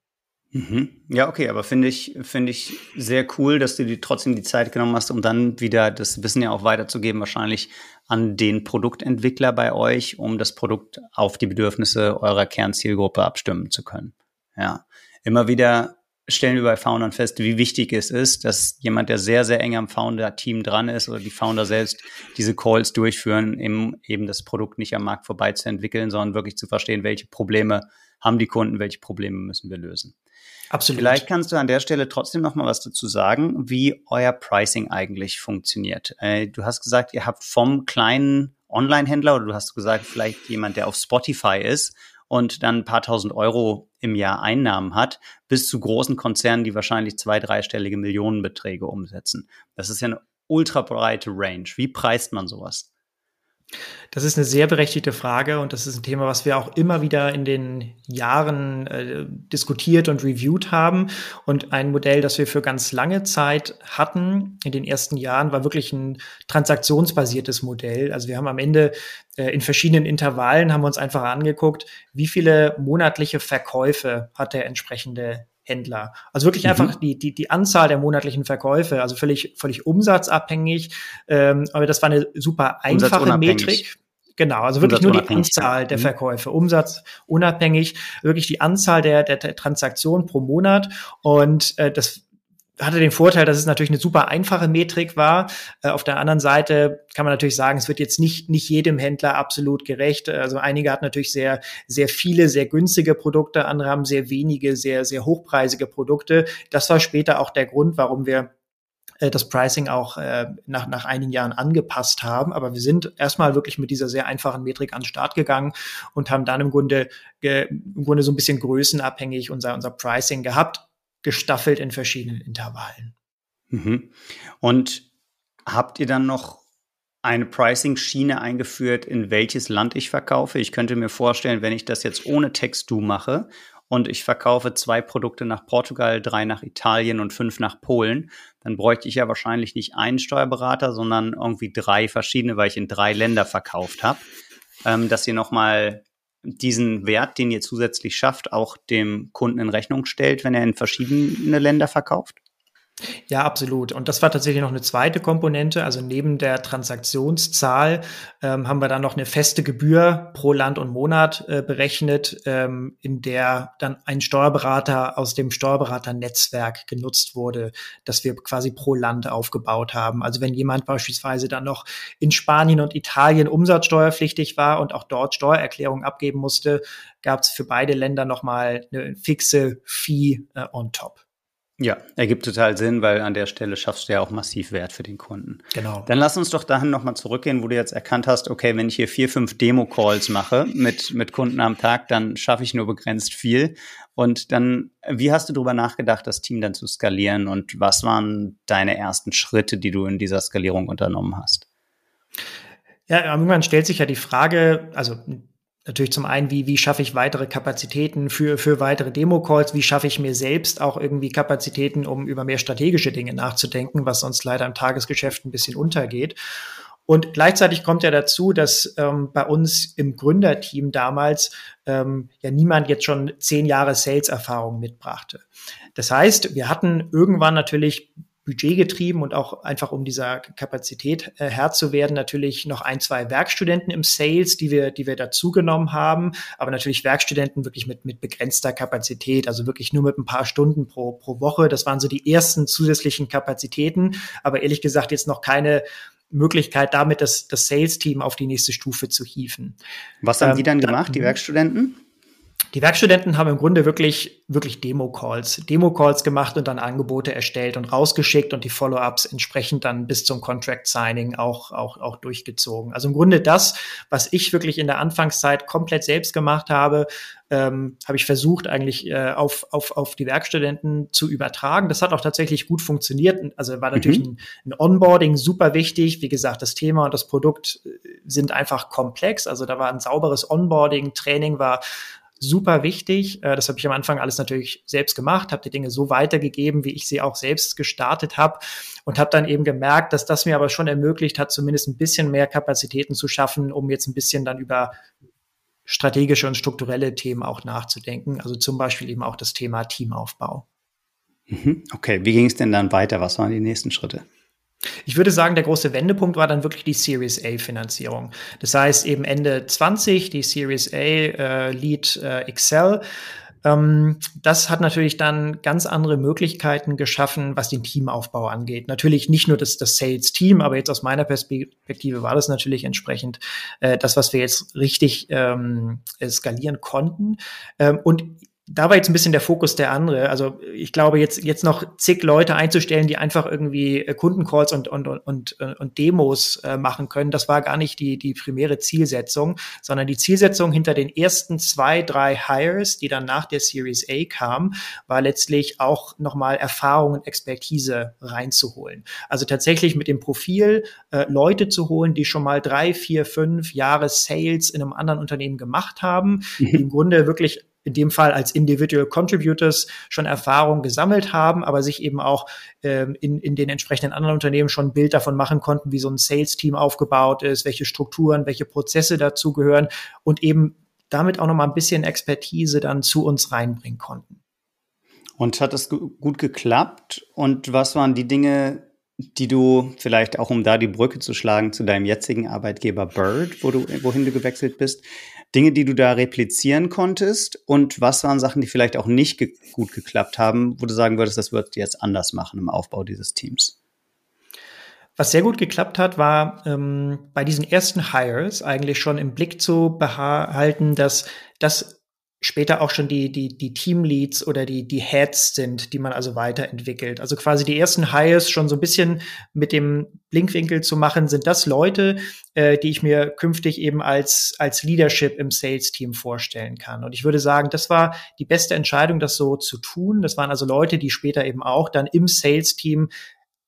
Mhm. Ja, okay, aber finde ich, finde ich sehr cool, dass du dir trotzdem die Zeit genommen hast, um dann wieder das Wissen ja auch weiterzugeben, wahrscheinlich an den Produktentwickler bei euch, um das Produkt auf die Bedürfnisse eurer Kernzielgruppe abstimmen zu können. Ja, immer wieder stellen wir bei Foundern fest, wie wichtig es ist, dass jemand, der sehr, sehr eng am Founder-Team dran ist oder die Founder selbst diese Calls durchführen, um eben das Produkt nicht am Markt vorbei zu entwickeln, sondern wirklich zu verstehen, welche Probleme haben die Kunden, welche Probleme müssen wir lösen. Absolut. Vielleicht kannst du an der Stelle trotzdem noch mal was dazu sagen, wie euer Pricing eigentlich funktioniert. Äh, du hast gesagt, ihr habt vom kleinen Online-Händler oder du hast gesagt, vielleicht jemand, der auf Spotify ist und dann ein paar tausend Euro im Jahr Einnahmen hat, bis zu großen Konzernen, die wahrscheinlich zwei, dreistellige Millionenbeträge umsetzen. Das ist ja eine ultra breite Range. Wie preist man sowas? Das ist eine sehr berechtigte Frage und das ist ein Thema, was wir auch immer wieder in den Jahren äh, diskutiert und reviewed haben. Und ein Modell, das wir für ganz lange Zeit hatten in den ersten Jahren, war wirklich ein transaktionsbasiertes Modell. Also wir haben am Ende äh, in verschiedenen Intervallen haben wir uns einfach angeguckt, wie viele monatliche Verkäufe hat der entsprechende Händler. Also wirklich mhm. einfach die, die, die Anzahl der monatlichen Verkäufe, also völlig, völlig umsatzabhängig. Ähm, aber das war eine super einfache Metrik. Genau, also wirklich nur die Anzahl der mhm. Verkäufe, Umsatz unabhängig, wirklich die Anzahl der, der, der Transaktionen pro Monat. Und äh, das hatte den Vorteil, dass es natürlich eine super einfache Metrik war. Äh, auf der anderen Seite kann man natürlich sagen, es wird jetzt nicht, nicht jedem Händler absolut gerecht. Also einige hatten natürlich sehr, sehr viele, sehr günstige Produkte, andere haben sehr wenige, sehr, sehr hochpreisige Produkte. Das war später auch der Grund, warum wir äh, das Pricing auch äh, nach, nach einigen Jahren angepasst haben. Aber wir sind erstmal wirklich mit dieser sehr einfachen Metrik an den Start gegangen und haben dann im Grunde, im Grunde so ein bisschen größenabhängig unser, unser Pricing gehabt gestaffelt in verschiedenen Intervallen. Mhm. Und habt ihr dann noch eine Pricing-Schiene eingeführt, in welches Land ich verkaufe? Ich könnte mir vorstellen, wenn ich das jetzt ohne Text-Do mache und ich verkaufe zwei Produkte nach Portugal, drei nach Italien und fünf nach Polen, dann bräuchte ich ja wahrscheinlich nicht einen Steuerberater, sondern irgendwie drei verschiedene, weil ich in drei Länder verkauft habe, ähm, dass ihr nochmal diesen Wert, den ihr zusätzlich schafft, auch dem Kunden in Rechnung stellt, wenn er in verschiedene Länder verkauft? Ja, absolut. Und das war tatsächlich noch eine zweite Komponente. Also neben der Transaktionszahl ähm, haben wir dann noch eine feste Gebühr pro Land und Monat äh, berechnet, ähm, in der dann ein Steuerberater aus dem Steuerberaternetzwerk genutzt wurde, das wir quasi pro Land aufgebaut haben. Also wenn jemand beispielsweise dann noch in Spanien und Italien umsatzsteuerpflichtig war und auch dort Steuererklärung abgeben musste, gab es für beide Länder nochmal eine fixe Fee äh, on top. Ja, ergibt total Sinn, weil an der Stelle schaffst du ja auch massiv Wert für den Kunden. Genau. Dann lass uns doch dahin nochmal zurückgehen, wo du jetzt erkannt hast, okay, wenn ich hier vier, fünf Demo-Calls mache mit, mit Kunden am Tag, dann schaffe ich nur begrenzt viel. Und dann, wie hast du darüber nachgedacht, das Team dann zu skalieren und was waren deine ersten Schritte, die du in dieser Skalierung unternommen hast? Ja, irgendwann stellt sich ja die Frage, also Natürlich zum einen, wie, wie schaffe ich weitere Kapazitäten für, für weitere Demo-Calls? Wie schaffe ich mir selbst auch irgendwie Kapazitäten, um über mehr strategische Dinge nachzudenken, was sonst leider im Tagesgeschäft ein bisschen untergeht? Und gleichzeitig kommt ja dazu, dass ähm, bei uns im Gründerteam damals ähm, ja niemand jetzt schon zehn Jahre Sales-Erfahrung mitbrachte. Das heißt, wir hatten irgendwann natürlich budgetgetrieben und auch einfach um dieser Kapazität äh, Herr zu werden, natürlich noch ein, zwei Werkstudenten im Sales, die wir, die wir dazugenommen haben, aber natürlich Werkstudenten wirklich mit, mit begrenzter Kapazität, also wirklich nur mit ein paar Stunden pro, pro Woche. Das waren so die ersten zusätzlichen Kapazitäten, aber ehrlich gesagt jetzt noch keine Möglichkeit, damit das, das Sales-Team auf die nächste Stufe zu hieven. Was haben ähm, die dann gemacht, die Werkstudenten? Die Werkstudenten haben im Grunde wirklich, wirklich Demo-Calls, Demo-Calls gemacht und dann Angebote erstellt und rausgeschickt und die Follow-ups entsprechend dann bis zum Contract-Signing auch, auch, auch durchgezogen. Also im Grunde das, was ich wirklich in der Anfangszeit komplett selbst gemacht habe, ähm, habe ich versucht eigentlich äh, auf, auf, auf die Werkstudenten zu übertragen. Das hat auch tatsächlich gut funktioniert. Also war natürlich mhm. ein, ein Onboarding super wichtig. Wie gesagt, das Thema und das Produkt äh, sind einfach komplex. Also da war ein sauberes Onboarding, Training war super wichtig. Äh, das habe ich am Anfang alles natürlich selbst gemacht, habe die Dinge so weitergegeben, wie ich sie auch selbst gestartet habe und habe dann eben gemerkt, dass das mir aber schon ermöglicht hat, zumindest ein bisschen mehr Kapazitäten zu schaffen, um jetzt ein bisschen dann über strategische und strukturelle Themen auch nachzudenken. Also zum Beispiel eben auch das Thema Teamaufbau. Mhm. Okay, wie ging es denn dann weiter? Was waren die nächsten Schritte? Ich würde sagen, der große Wendepunkt war dann wirklich die Series A Finanzierung. Das heißt eben Ende 20 die Series A äh, Lead äh, Excel. Ähm, das hat natürlich dann ganz andere Möglichkeiten geschaffen, was den Teamaufbau angeht. Natürlich nicht nur das, das Sales-Team, aber jetzt aus meiner Perspektive war das natürlich entsprechend äh, das, was wir jetzt richtig ähm, skalieren konnten. Ähm, und da war jetzt ein bisschen der Fokus der andere. Also ich glaube, jetzt, jetzt noch zig Leute einzustellen, die einfach irgendwie äh, Kundencalls und, und, und, und Demos äh, machen können, das war gar nicht die, die primäre Zielsetzung, sondern die Zielsetzung hinter den ersten zwei, drei Hires, die dann nach der Series A kamen, war letztlich auch nochmal Erfahrung und Expertise reinzuholen. Also tatsächlich mit dem Profil äh, Leute zu holen, die schon mal drei, vier, fünf Jahre Sales in einem anderen Unternehmen gemacht haben, mhm. die im Grunde wirklich in dem Fall als Individual Contributors schon Erfahrung gesammelt haben, aber sich eben auch ähm, in, in den entsprechenden anderen Unternehmen schon ein Bild davon machen konnten, wie so ein Sales-Team aufgebaut ist, welche Strukturen, welche Prozesse dazugehören und eben damit auch nochmal ein bisschen Expertise dann zu uns reinbringen konnten. Und hat das gut geklappt? Und was waren die Dinge, die du vielleicht auch, um da die Brücke zu schlagen zu deinem jetzigen Arbeitgeber Bird, wo du, wohin du gewechselt bist, Dinge, die du da replizieren konntest und was waren Sachen, die vielleicht auch nicht ge gut geklappt haben, wo du sagen würdest, das wird jetzt anders machen im Aufbau dieses Teams? Was sehr gut geklappt hat, war ähm, bei diesen ersten Hires eigentlich schon im Blick zu behalten, dass das später auch schon die, die, die Teamleads oder die, die Heads sind, die man also weiterentwickelt. Also quasi die ersten Hires schon so ein bisschen mit dem Blinkwinkel zu machen, sind das Leute, äh, die ich mir künftig eben als, als Leadership im Sales-Team vorstellen kann. Und ich würde sagen, das war die beste Entscheidung, das so zu tun. Das waren also Leute, die später eben auch dann im Sales-Team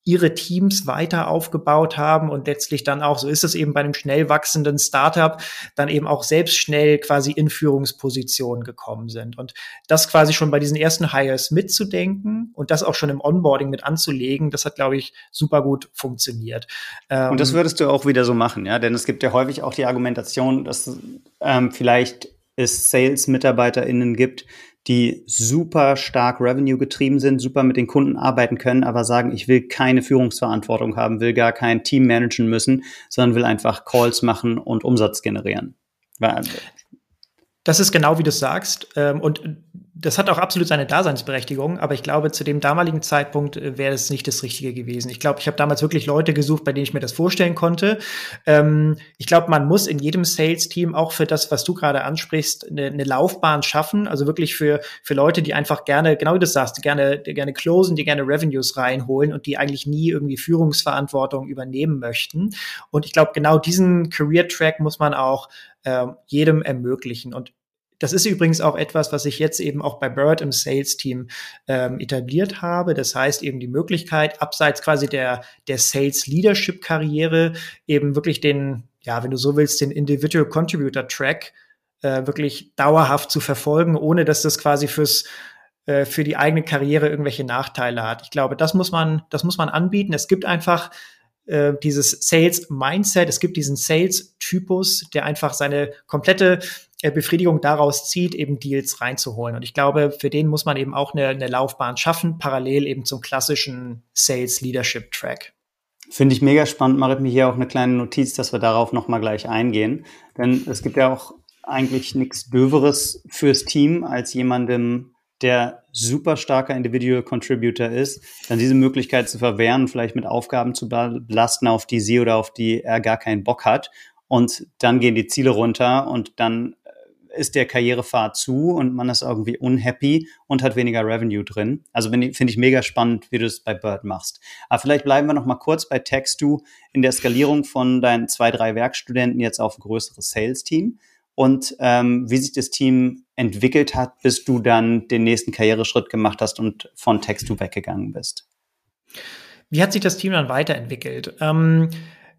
ihre Teams weiter aufgebaut haben und letztlich dann auch, so ist es eben bei einem schnell wachsenden Startup, dann eben auch selbst schnell quasi in Führungspositionen gekommen sind. Und das quasi schon bei diesen ersten Hires mitzudenken und das auch schon im Onboarding mit anzulegen, das hat, glaube ich, super gut funktioniert. und das ähm, würdest du auch wieder so machen, ja? Denn es gibt ja häufig auch die Argumentation, dass ähm, vielleicht es Sales-MitarbeiterInnen gibt, die super stark Revenue getrieben sind, super mit den Kunden arbeiten können, aber sagen, ich will keine Führungsverantwortung haben, will gar kein Team managen müssen, sondern will einfach Calls machen und Umsatz generieren. Das ist genau wie du sagst. Ähm, und das hat auch absolut seine Daseinsberechtigung, aber ich glaube, zu dem damaligen Zeitpunkt äh, wäre es nicht das Richtige gewesen. Ich glaube, ich habe damals wirklich Leute gesucht, bei denen ich mir das vorstellen konnte. Ähm, ich glaube, man muss in jedem Sales-Team auch für das, was du gerade ansprichst, eine, eine, Laufbahn schaffen. Also wirklich für, für Leute, die einfach gerne, genau wie du sagst, gerne, gerne closen, die gerne Revenues reinholen und die eigentlich nie irgendwie Führungsverantwortung übernehmen möchten. Und ich glaube, genau diesen Career-Track muss man auch äh, jedem ermöglichen. Und das ist übrigens auch etwas, was ich jetzt eben auch bei Bird im Sales-Team ähm, etabliert habe. Das heißt eben die Möglichkeit, abseits quasi der, der Sales-Leadership-Karriere eben wirklich den, ja, wenn du so willst, den Individual Contributor-Track äh, wirklich dauerhaft zu verfolgen, ohne dass das quasi fürs äh, für die eigene Karriere irgendwelche Nachteile hat. Ich glaube, das muss man, das muss man anbieten. Es gibt einfach äh, dieses Sales-Mindset, es gibt diesen Sales-Typus, der einfach seine komplette Befriedigung daraus zieht, eben Deals reinzuholen. Und ich glaube, für den muss man eben auch eine, eine Laufbahn schaffen, parallel eben zum klassischen Sales Leadership Track. Finde ich mega spannend. Mache mir hier auch eine kleine Notiz, dass wir darauf nochmal gleich eingehen. Denn es gibt ja auch eigentlich nichts Döveres fürs Team, als jemandem der super starker Individual Contributor ist, dann diese Möglichkeit zu verwehren, vielleicht mit Aufgaben zu belasten, auf die sie oder auf die er gar keinen Bock hat. Und dann gehen die Ziele runter und dann äh, ist der Karrierepfad zu und man ist irgendwie unhappy und hat weniger Revenue drin. Also finde ich mega spannend, wie du es bei Bird machst. Aber vielleicht bleiben wir noch mal kurz bei Textu in der Skalierung von deinen zwei, drei Werkstudenten jetzt auf ein größeres Sales-Team und ähm, wie sich das Team entwickelt hat, bis du dann den nächsten Karriereschritt gemacht hast und von Textu weggegangen bist. Wie hat sich das Team dann weiterentwickelt? Ähm,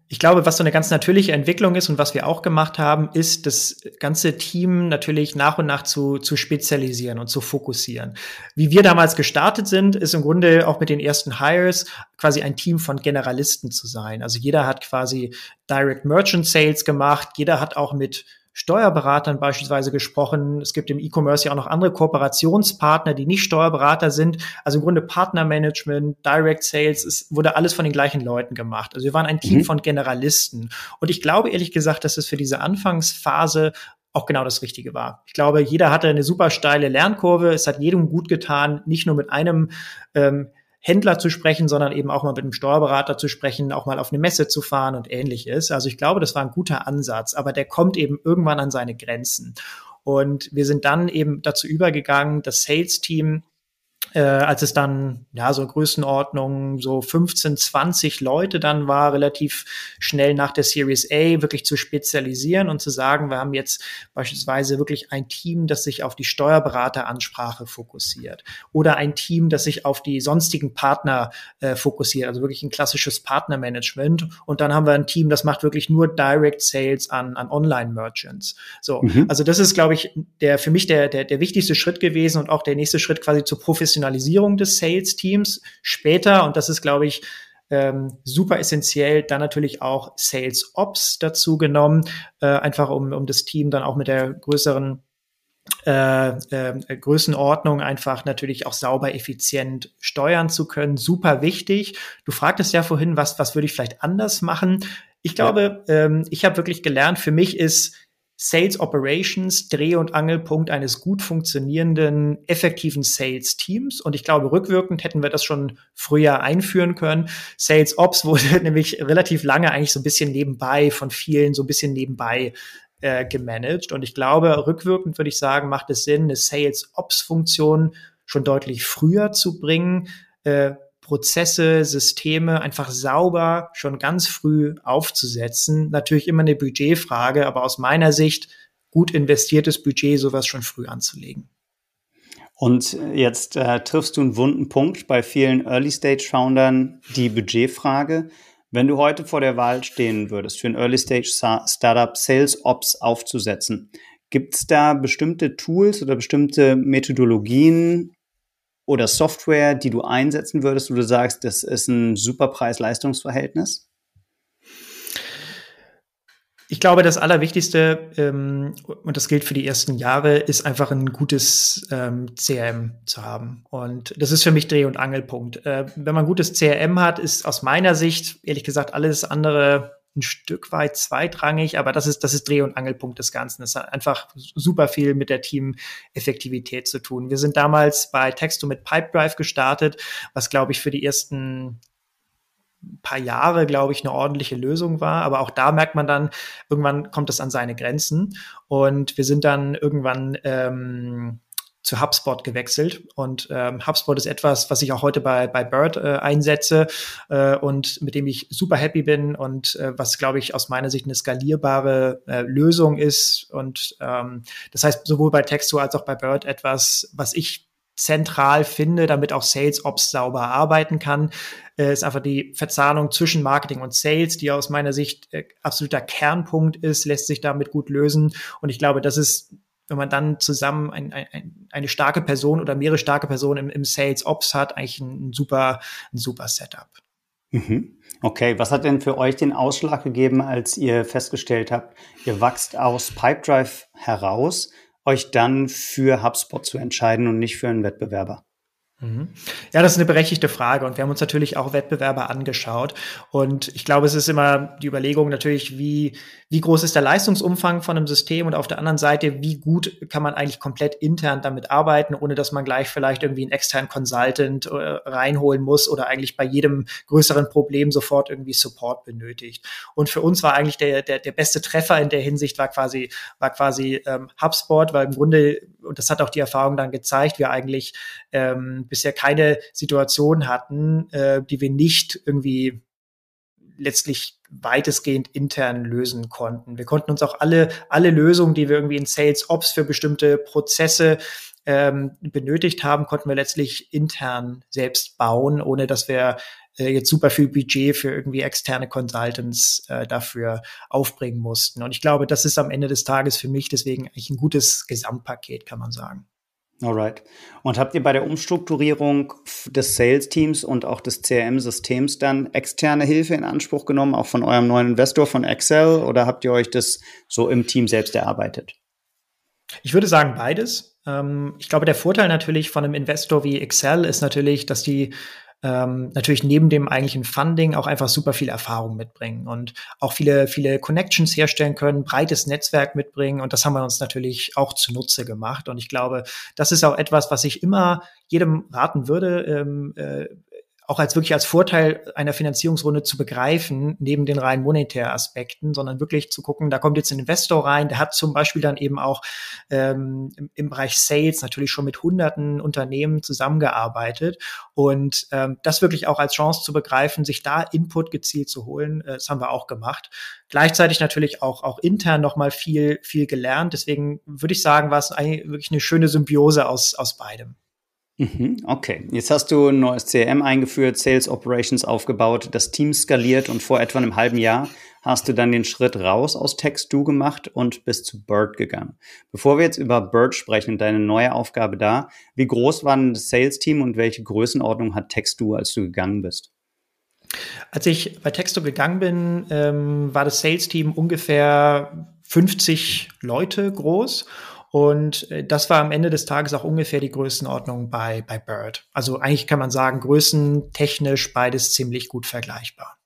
ich glaube, was so eine ganz natürliche Entwicklung ist und was wir auch gemacht haben, ist, das ganze Team natürlich nach und nach zu, zu spezialisieren und zu fokussieren. Wie wir damals gestartet sind, ist im Grunde auch mit den ersten Hires quasi ein Team von Generalisten zu sein. Also jeder hat quasi Direct Merchant Sales gemacht, jeder hat auch mit Steuerberatern beispielsweise gesprochen. Es gibt im E-Commerce ja auch noch andere Kooperationspartner, die nicht Steuerberater sind. Also im Grunde Partnermanagement, Direct Sales, es wurde alles von den gleichen Leuten gemacht. Also wir waren ein Team mhm. von Generalisten. Und ich glaube ehrlich gesagt, dass es für diese Anfangsphase auch genau das Richtige war. Ich glaube, jeder hatte eine super steile Lernkurve. Es hat jedem gut getan, nicht nur mit einem ähm, Händler zu sprechen, sondern eben auch mal mit einem Steuerberater zu sprechen, auch mal auf eine Messe zu fahren und ähnliches. Also ich glaube, das war ein guter Ansatz, aber der kommt eben irgendwann an seine Grenzen. Und wir sind dann eben dazu übergegangen, das Sales-Team äh, als es dann ja so Größenordnung so 15, 20 Leute dann war, relativ schnell nach der Series A wirklich zu spezialisieren und zu sagen, wir haben jetzt beispielsweise wirklich ein Team, das sich auf die Steuerberateransprache fokussiert oder ein Team, das sich auf die sonstigen Partner äh, fokussiert, also wirklich ein klassisches Partnermanagement und dann haben wir ein Team, das macht wirklich nur Direct Sales an, an Online-Merchants. So, mhm. also das ist, glaube ich, der für mich der, der, der wichtigste Schritt gewesen und auch der nächste Schritt quasi zur Professionalisierung Professionalisierung des Sales-Teams später, und das ist, glaube ich, ähm, super essentiell, dann natürlich auch Sales Ops dazu genommen, äh, einfach um, um das Team dann auch mit der größeren äh, äh, Größenordnung einfach natürlich auch sauber, effizient steuern zu können. Super wichtig. Du fragtest ja vorhin, was, was würde ich vielleicht anders machen? Ich glaube, ja. ähm, ich habe wirklich gelernt, für mich ist Sales Operations Dreh- und Angelpunkt eines gut funktionierenden, effektiven Sales Teams. Und ich glaube, rückwirkend hätten wir das schon früher einführen können. Sales Ops wurde nämlich relativ lange eigentlich so ein bisschen nebenbei von vielen so ein bisschen nebenbei äh, gemanagt. Und ich glaube, rückwirkend würde ich sagen, macht es Sinn, eine Sales Ops Funktion schon deutlich früher zu bringen. Äh, Prozesse, Systeme einfach sauber schon ganz früh aufzusetzen. Natürlich immer eine Budgetfrage, aber aus meiner Sicht gut investiertes Budget, sowas schon früh anzulegen. Und jetzt äh, triffst du einen wunden Punkt bei vielen Early-Stage-Foundern, die Budgetfrage. Wenn du heute vor der Wahl stehen würdest, für ein Early-Stage-Startup Sales Ops aufzusetzen, gibt es da bestimmte Tools oder bestimmte Methodologien, oder Software, die du einsetzen würdest, wo du sagst, das ist ein super Preis-Leistungs-Verhältnis? Ich glaube, das Allerwichtigste, ähm, und das gilt für die ersten Jahre, ist einfach ein gutes ähm, CRM zu haben. Und das ist für mich Dreh- und Angelpunkt. Äh, wenn man ein gutes CRM hat, ist aus meiner Sicht, ehrlich gesagt, alles andere ein Stück weit zweitrangig, aber das ist, das ist Dreh- und Angelpunkt des Ganzen. Das hat einfach super viel mit der Team-Effektivität zu tun. Wir sind damals bei Texto mit Pipedrive gestartet, was, glaube ich, für die ersten paar Jahre, glaube ich, eine ordentliche Lösung war. Aber auch da merkt man dann, irgendwann kommt es an seine Grenzen. Und wir sind dann irgendwann ähm, zu HubSpot gewechselt. Und ähm, HubSpot ist etwas, was ich auch heute bei, bei Bird äh, einsetze äh, und mit dem ich super happy bin und äh, was, glaube ich, aus meiner Sicht eine skalierbare äh, Lösung ist. Und ähm, das heißt, sowohl bei Texto als auch bei Bird etwas, was ich zentral finde, damit auch Sales Ops sauber arbeiten kann, äh, ist einfach die Verzahnung zwischen Marketing und Sales, die aus meiner Sicht äh, absoluter Kernpunkt ist, lässt sich damit gut lösen. Und ich glaube, das ist wenn man dann zusammen ein, ein, eine starke Person oder mehrere starke Personen im, im Sales Ops hat, eigentlich ein, ein super, ein super Setup. Mhm. Okay, was hat denn für euch den Ausschlag gegeben, als ihr festgestellt habt, ihr wachst aus Pipedrive heraus, euch dann für HubSpot zu entscheiden und nicht für einen Wettbewerber? Mhm. Ja, das ist eine berechtigte Frage und wir haben uns natürlich auch Wettbewerber angeschaut und ich glaube, es ist immer die Überlegung natürlich, wie, wie groß ist der Leistungsumfang von einem System und auf der anderen Seite, wie gut kann man eigentlich komplett intern damit arbeiten, ohne dass man gleich vielleicht irgendwie einen externen Consultant äh, reinholen muss oder eigentlich bei jedem größeren Problem sofort irgendwie Support benötigt. Und für uns war eigentlich der, der, der beste Treffer in der Hinsicht war quasi, war quasi ähm, HubSpot, weil im Grunde, und das hat auch die Erfahrung dann gezeigt, wir eigentlich ähm, bisher keine Situation hatten, äh, die wir nicht irgendwie letztlich weitestgehend intern lösen konnten. Wir konnten uns auch alle, alle Lösungen, die wir irgendwie in Sales Ops für bestimmte Prozesse ähm, benötigt haben, konnten wir letztlich intern selbst bauen, ohne dass wir äh, jetzt super viel Budget für irgendwie externe Consultants äh, dafür aufbringen mussten. Und ich glaube, das ist am Ende des Tages für mich deswegen eigentlich ein gutes Gesamtpaket, kann man sagen. Alright. Und habt ihr bei der Umstrukturierung des Sales-Teams und auch des CRM-Systems dann externe Hilfe in Anspruch genommen, auch von eurem neuen Investor von Excel, oder habt ihr euch das so im Team selbst erarbeitet? Ich würde sagen beides. Ähm, ich glaube, der Vorteil natürlich von einem Investor wie Excel ist natürlich, dass die ähm, natürlich neben dem eigentlichen Funding auch einfach super viel Erfahrung mitbringen und auch viele, viele Connections herstellen können, breites Netzwerk mitbringen. Und das haben wir uns natürlich auch zunutze gemacht. Und ich glaube, das ist auch etwas, was ich immer jedem raten würde, ähm, äh, auch als wirklich als Vorteil einer Finanzierungsrunde zu begreifen, neben den rein monetären Aspekten, sondern wirklich zu gucken, da kommt jetzt ein Investor rein, der hat zum Beispiel dann eben auch ähm, im, im, Bereich Sales natürlich schon mit hunderten Unternehmen zusammengearbeitet und ähm, das wirklich auch als Chance zu begreifen, sich da Input gezielt zu holen, äh, das haben wir auch gemacht. Gleichzeitig natürlich auch, auch intern nochmal viel, viel gelernt. Deswegen würde ich sagen, war es eigentlich wirklich eine schöne Symbiose aus, aus beidem. Mhm, okay, jetzt hast du ein neues CRM eingeführt, Sales Operations aufgebaut, das Team skaliert und vor etwa einem halben Jahr hast du dann den Schritt raus aus Text-Do gemacht und bist zu Bird gegangen. Bevor wir jetzt über Bird sprechen und deine neue Aufgabe da, wie groß war denn das Sales-Team und welche Größenordnung hat Text-Do, als du gegangen bist? Als ich bei Texto gegangen bin, ähm, war das Sales-Team ungefähr 50 Leute groß und äh, das war am Ende des Tages auch ungefähr die Größenordnung bei, bei Bird. Also eigentlich kann man sagen, größentechnisch beides ziemlich gut vergleichbar.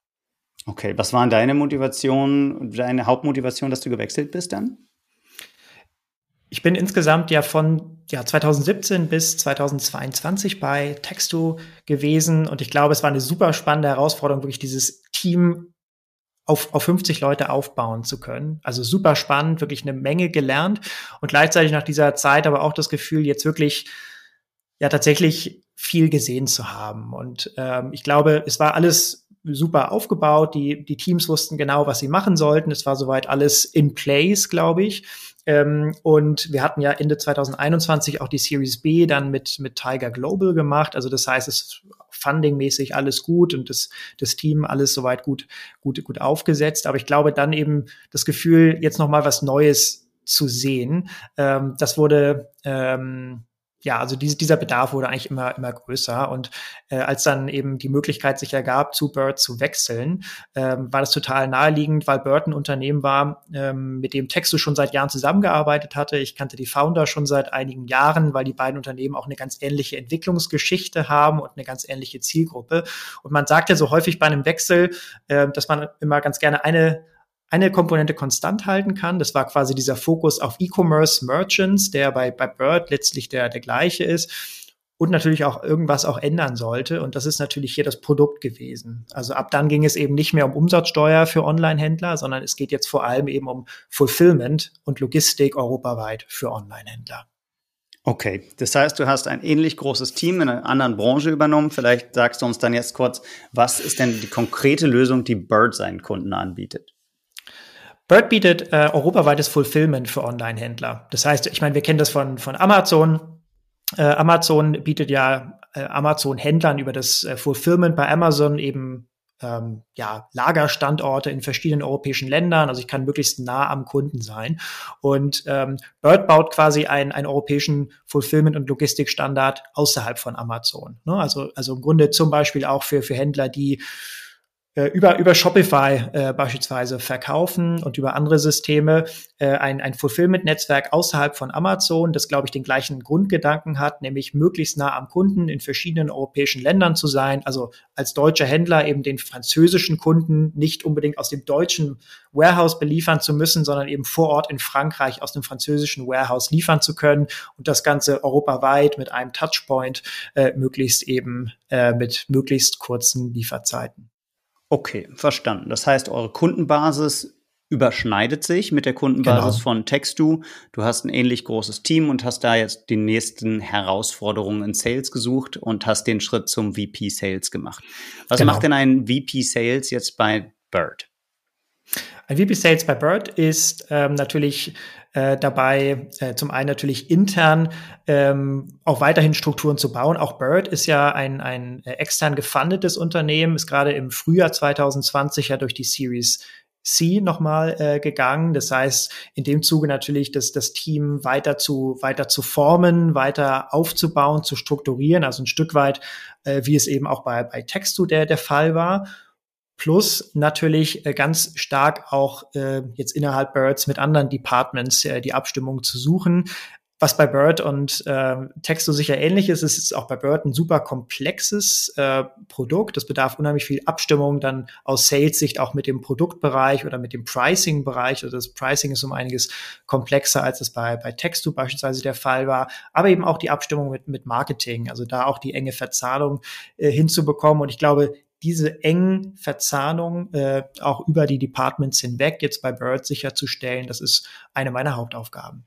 Okay, was waren deine Motivation, deine Hauptmotivation, dass du gewechselt bist dann? Ich bin insgesamt ja von ja, 2017 bis 2022 bei Texto gewesen und ich glaube, es war eine super spannende Herausforderung, wirklich dieses Team auf, auf 50 Leute aufbauen zu können. Also super spannend, wirklich eine Menge gelernt und gleichzeitig nach dieser Zeit aber auch das Gefühl, jetzt wirklich ja tatsächlich viel gesehen zu haben. Und ähm, ich glaube, es war alles super aufgebaut. Die, die Teams wussten genau, was sie machen sollten. Es war soweit alles in place, glaube ich. Ähm, und wir hatten ja Ende 2021 auch die Series B dann mit, mit Tiger Global gemacht. Also das heißt, es fundingmäßig alles gut und das, das Team alles soweit gut, gut, gut aufgesetzt. Aber ich glaube dann eben das Gefühl, jetzt nochmal was Neues zu sehen. Ähm, das wurde ähm, ja, also diese, dieser Bedarf wurde eigentlich immer, immer größer. Und äh, als dann eben die Möglichkeit sich ergab, zu Bird zu wechseln, ähm, war das total naheliegend, weil Bird ein Unternehmen war, ähm, mit dem Texto schon seit Jahren zusammengearbeitet hatte. Ich kannte die Founder schon seit einigen Jahren, weil die beiden Unternehmen auch eine ganz ähnliche Entwicklungsgeschichte haben und eine ganz ähnliche Zielgruppe. Und man sagt ja so häufig bei einem Wechsel, äh, dass man immer ganz gerne eine eine Komponente konstant halten kann. Das war quasi dieser Fokus auf E-Commerce Merchants, der bei, bei Bird letztlich der, der gleiche ist und natürlich auch irgendwas auch ändern sollte. Und das ist natürlich hier das Produkt gewesen. Also ab dann ging es eben nicht mehr um Umsatzsteuer für Online-Händler, sondern es geht jetzt vor allem eben um Fulfillment und Logistik europaweit für Online-Händler. Okay, das heißt, du hast ein ähnlich großes Team in einer anderen Branche übernommen. Vielleicht sagst du uns dann jetzt kurz, was ist denn die konkrete Lösung, die Bird seinen Kunden anbietet? Bird bietet äh, europaweites Fulfillment für Online-Händler. Das heißt, ich meine, wir kennen das von, von Amazon. Äh, Amazon bietet ja äh, Amazon-Händlern über das äh, Fulfillment bei Amazon eben ähm, ja, Lagerstandorte in verschiedenen europäischen Ländern. Also ich kann möglichst nah am Kunden sein. Und ähm, Bird baut quasi einen, einen europäischen Fulfillment- und Logistikstandard außerhalb von Amazon. Ne? Also, also im Grunde zum Beispiel auch für, für Händler, die über, über Shopify äh, beispielsweise verkaufen und über andere Systeme äh, ein, ein Fulfillment-Netzwerk außerhalb von Amazon, das, glaube ich, den gleichen Grundgedanken hat, nämlich möglichst nah am Kunden in verschiedenen europäischen Ländern zu sein. Also als deutscher Händler eben den französischen Kunden nicht unbedingt aus dem deutschen Warehouse beliefern zu müssen, sondern eben vor Ort in Frankreich aus dem französischen Warehouse liefern zu können und das Ganze europaweit mit einem Touchpoint äh, möglichst eben äh, mit möglichst kurzen Lieferzeiten. Okay, verstanden. Das heißt, eure Kundenbasis überschneidet sich mit der Kundenbasis genau. von Textu. Du hast ein ähnlich großes Team und hast da jetzt die nächsten Herausforderungen in Sales gesucht und hast den Schritt zum VP Sales gemacht. Was genau. macht denn ein VP Sales jetzt bei Bird? Ein VP Sales bei Bird ist ähm, natürlich äh, dabei, äh, zum einen natürlich intern ähm, auch weiterhin Strukturen zu bauen. Auch Bird ist ja ein, ein äh, extern gefundetes Unternehmen, ist gerade im Frühjahr 2020 ja durch die Series C nochmal äh, gegangen. Das heißt, in dem Zuge natürlich das, das Team weiter zu, weiter zu formen, weiter aufzubauen, zu strukturieren, also ein Stück weit, äh, wie es eben auch bei, bei Textu der, der Fall war. Plus natürlich äh, ganz stark auch äh, jetzt innerhalb Birds mit anderen Departments äh, die Abstimmung zu suchen. was bei Bird und äh, Texto sicher ähnlich ist, ist es auch bei Bird ein super komplexes äh, Produkt. Das bedarf unheimlich viel Abstimmung dann aus Sales-Sicht auch mit dem Produktbereich oder mit dem Pricing-Bereich. Also das Pricing ist um einiges komplexer, als es bei, bei Texto beispielsweise der Fall war. Aber eben auch die Abstimmung mit, mit Marketing, also da auch die enge Verzahlung äh, hinzubekommen. Und ich glaube, diese engen Verzahnung äh, auch über die Departments hinweg jetzt bei Bird sicherzustellen, das ist eine meiner Hauptaufgaben.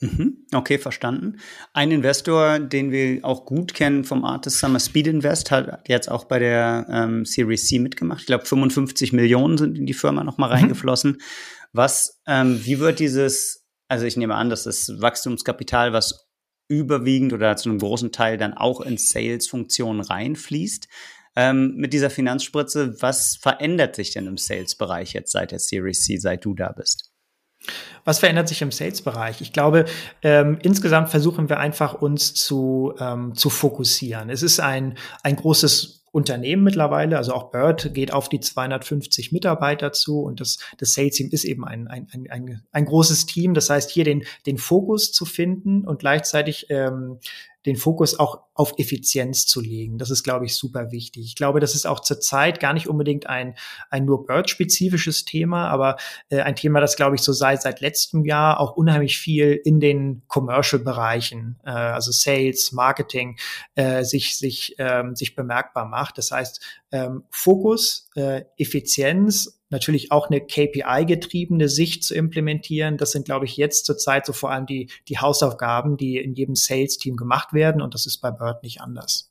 Mhm. Okay, verstanden. Ein Investor, den wir auch gut kennen vom Artist Summer Speed Invest, hat jetzt auch bei der ähm, Series C mitgemacht. Ich glaube, 55 Millionen sind in die Firma nochmal mhm. reingeflossen. Was, ähm, wie wird dieses, also ich nehme an, dass das Wachstumskapital, was überwiegend oder zu einem großen Teil dann auch in Sales-Funktionen reinfließt, ähm, mit dieser Finanzspritze, was verändert sich denn im Sales-Bereich jetzt seit der Series C, seit du da bist? Was verändert sich im Sales-Bereich? Ich glaube, ähm, insgesamt versuchen wir einfach uns zu, ähm, zu fokussieren. Es ist ein, ein großes Unternehmen mittlerweile, also auch Bird geht auf die 250 Mitarbeiter zu und das, das Sales Team ist eben ein, ein, ein, ein großes Team. Das heißt, hier den, den Fokus zu finden und gleichzeitig ähm, den Fokus auch auf Effizienz zu legen. Das ist, glaube ich, super wichtig. Ich glaube, das ist auch zurzeit gar nicht unbedingt ein, ein nur Bird-spezifisches Thema, aber äh, ein Thema, das, glaube ich, so seit, seit letztem Jahr auch unheimlich viel in den Commercial-Bereichen, äh, also Sales, Marketing, äh, sich, sich, ähm, sich bemerkbar macht. Das heißt, ähm, Fokus, äh, Effizienz natürlich auch eine KPI-getriebene Sicht zu implementieren. Das sind, glaube ich, jetzt zurzeit so vor allem die, die Hausaufgaben, die in jedem Sales-Team gemacht werden. Und das ist bei Bird nicht anders.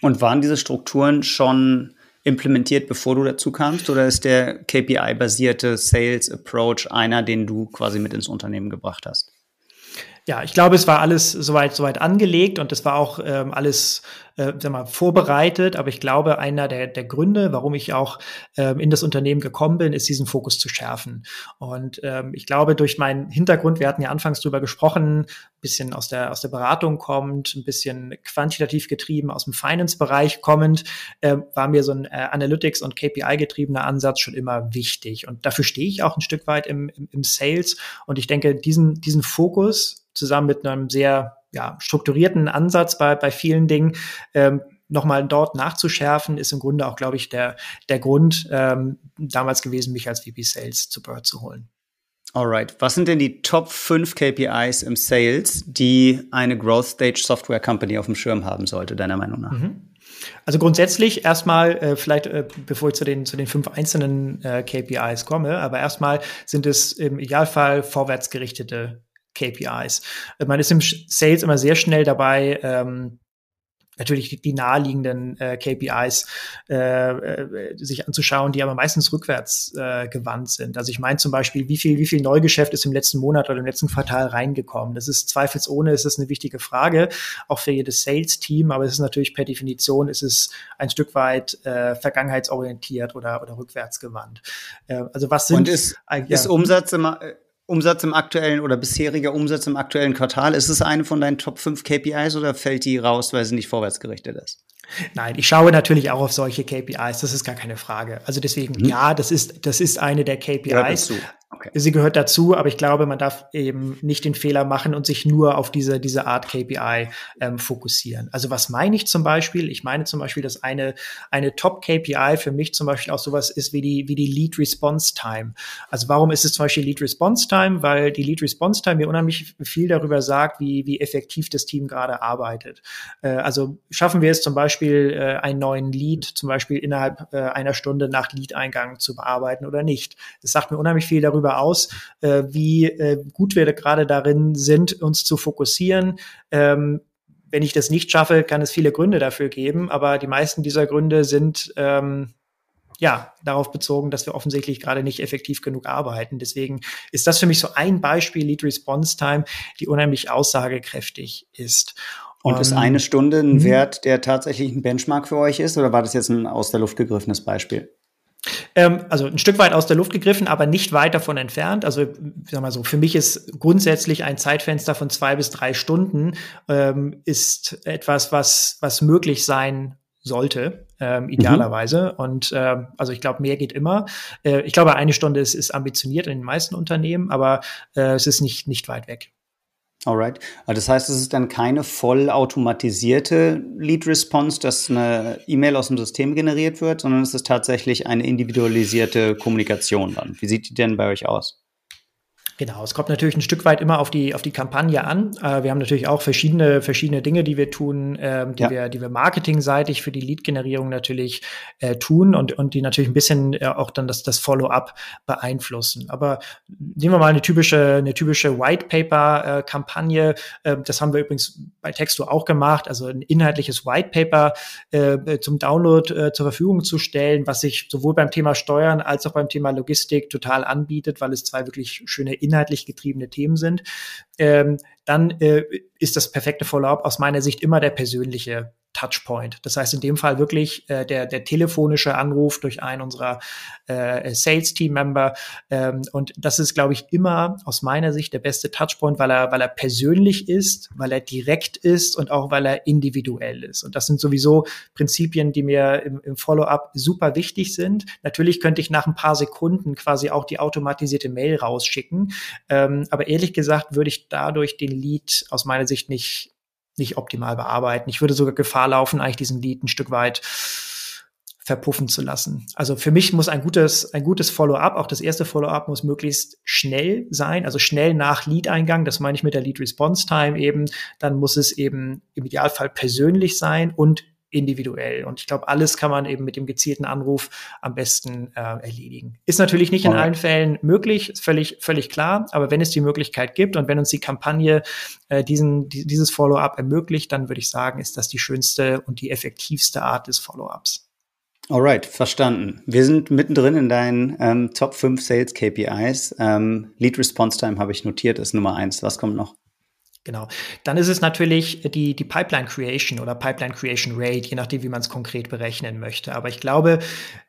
Und waren diese Strukturen schon implementiert, bevor du dazu kamst? Oder ist der KPI-basierte Sales Approach einer, den du quasi mit ins Unternehmen gebracht hast? Ja, ich glaube, es war alles soweit soweit angelegt und es war auch ähm, alles äh, sag mal, vorbereitet. Aber ich glaube, einer der, der Gründe, warum ich auch ähm, in das Unternehmen gekommen bin, ist diesen Fokus zu schärfen. Und ähm, ich glaube, durch meinen Hintergrund, wir hatten ja anfangs drüber gesprochen, ein bisschen aus der aus der Beratung kommt, ein bisschen quantitativ getrieben aus dem Finance-Bereich kommend, äh, war mir so ein äh, Analytics- und KPI-getriebener Ansatz schon immer wichtig. Und dafür stehe ich auch ein Stück weit im, im, im Sales. Und ich denke, diesen, diesen Fokus zusammen mit einem sehr ja, strukturierten Ansatz bei, bei vielen Dingen ähm, nochmal dort nachzuschärfen, ist im Grunde auch, glaube ich, der, der Grund ähm, damals gewesen, mich als VP Sales zu Bird zu holen. Alright. Was sind denn die Top 5 KPIs im Sales, die eine Growth Stage Software Company auf dem Schirm haben sollte, deiner Meinung nach? Mhm. Also grundsätzlich erstmal, äh, vielleicht äh, bevor ich zu den, zu den fünf einzelnen äh, KPIs komme, aber erstmal sind es im Idealfall vorwärtsgerichtete KPIs. Man ist im Sales immer sehr schnell dabei, ähm, natürlich die, naheliegenden äh, KPIs äh, äh, sich anzuschauen, die aber meistens rückwärts äh, gewandt sind. Also ich meine zum Beispiel, wie viel, wie viel Neugeschäft ist im letzten Monat oder im letzten Quartal reingekommen? Das ist zweifelsohne, ist das eine wichtige Frage, auch für jedes Sales-Team, aber es ist natürlich per Definition, ist es ein Stück weit äh, vergangenheitsorientiert oder, oder rückwärts gewandt. Äh, also was sind Und ist, äh, ja, ist Umsatz immer Umsatz im aktuellen oder bisheriger Umsatz im aktuellen Quartal, ist es eine von deinen Top 5 KPIs oder fällt die raus, weil sie nicht vorwärtsgerichtet ist? Nein, ich schaue natürlich auch auf solche KPIs, das ist gar keine Frage. Also deswegen, mhm. ja, das ist, das ist eine der KPIs. Okay. Sie gehört dazu, aber ich glaube, man darf eben nicht den Fehler machen und sich nur auf diese, diese Art KPI ähm, fokussieren. Also was meine ich zum Beispiel? Ich meine zum Beispiel, dass eine, eine Top-KPI für mich zum Beispiel auch sowas ist wie die, wie die Lead Response Time. Also warum ist es zum Beispiel Lead Response Time? Weil die Lead Response Time mir unheimlich viel darüber sagt, wie, wie effektiv das Team gerade arbeitet. Äh, also schaffen wir es zum Beispiel, äh, einen neuen Lead zum Beispiel innerhalb äh, einer Stunde nach Lead-Eingang zu bearbeiten oder nicht? Das sagt mir unheimlich viel darüber, darüber aus, äh, wie äh, gut wir gerade darin sind, uns zu fokussieren. Ähm, wenn ich das nicht schaffe, kann es viele Gründe dafür geben, aber die meisten dieser Gründe sind ähm, ja, darauf bezogen, dass wir offensichtlich gerade nicht effektiv genug arbeiten. Deswegen ist das für mich so ein Beispiel Lead Response Time, die unheimlich aussagekräftig ist. Und, ist eine Stunde ein mhm. Wert, der tatsächlich ein Benchmark für euch ist, oder war das jetzt ein aus der Luft gegriffenes Beispiel? Ähm, also ein Stück weit aus der Luft gegriffen, aber nicht weit davon entfernt. Also sag mal so, für mich ist grundsätzlich ein Zeitfenster von zwei bis drei Stunden ähm, ist etwas, was was möglich sein sollte, ähm, mhm. idealerweise. Mhm. Und äh, also ich glaube, mehr geht immer. Äh, ich glaube, eine Stunde ist, ist ambitioniert in den meisten Unternehmen, aber äh, es ist nicht nicht weit weg. Alright. Das heißt, es ist dann keine vollautomatisierte Lead Response, dass eine E-Mail aus dem System generiert wird, sondern es ist tatsächlich eine individualisierte Kommunikation dann. Wie sieht die denn bei euch aus? Genau, es kommt natürlich ein Stück weit immer auf die auf die Kampagne an. Äh, wir haben natürlich auch verschiedene verschiedene Dinge, die wir tun, ähm, die ja. wir die wir marketingseitig für die Lead-Generierung natürlich äh, tun und und die natürlich ein bisschen äh, auch dann das das Follow-up beeinflussen. Aber nehmen wir mal eine typische eine typische White Paper äh, Kampagne. Äh, das haben wir übrigens bei Texto auch gemacht, also ein inhaltliches White Paper äh, zum Download äh, zur Verfügung zu stellen, was sich sowohl beim Thema Steuern als auch beim Thema Logistik total anbietet, weil es zwei wirklich schöne inhaltlich getriebene Themen sind, ähm, dann äh, ist das perfekte Follow-up aus meiner Sicht immer der persönliche Touchpoint. Das heißt in dem Fall wirklich äh, der, der telefonische Anruf durch einen unserer äh, Sales-Team-Member. Ähm, und das ist, glaube ich, immer aus meiner Sicht der beste Touchpoint, weil er, weil er persönlich ist, weil er direkt ist und auch weil er individuell ist. Und das sind sowieso Prinzipien, die mir im, im Follow-up super wichtig sind. Natürlich könnte ich nach ein paar Sekunden quasi auch die automatisierte Mail rausschicken. Ähm, aber ehrlich gesagt würde ich dadurch den Lead aus meiner Sicht nicht nicht optimal bearbeiten. Ich würde sogar Gefahr laufen, eigentlich diesen Lied ein Stück weit verpuffen zu lassen. Also für mich muss ein gutes, ein gutes Follow-up, auch das erste Follow-up muss möglichst schnell sein, also schnell nach Lead-Eingang, das meine ich mit der Lead-Response-Time eben, dann muss es eben im Idealfall persönlich sein und individuell. Und ich glaube, alles kann man eben mit dem gezielten Anruf am besten äh, erledigen. Ist natürlich nicht in allen Fällen möglich, ist völlig, völlig klar. Aber wenn es die Möglichkeit gibt und wenn uns die Kampagne äh, diesen, die, dieses Follow-up ermöglicht, dann würde ich sagen, ist das die schönste und die effektivste Art des Follow-ups. Alright, verstanden. Wir sind mittendrin in deinen ähm, Top 5 Sales KPIs. Ähm, Lead Response Time habe ich notiert, ist Nummer eins. Was kommt noch? Genau. Dann ist es natürlich die, die Pipeline Creation oder Pipeline Creation Rate, je nachdem, wie man es konkret berechnen möchte. Aber ich glaube,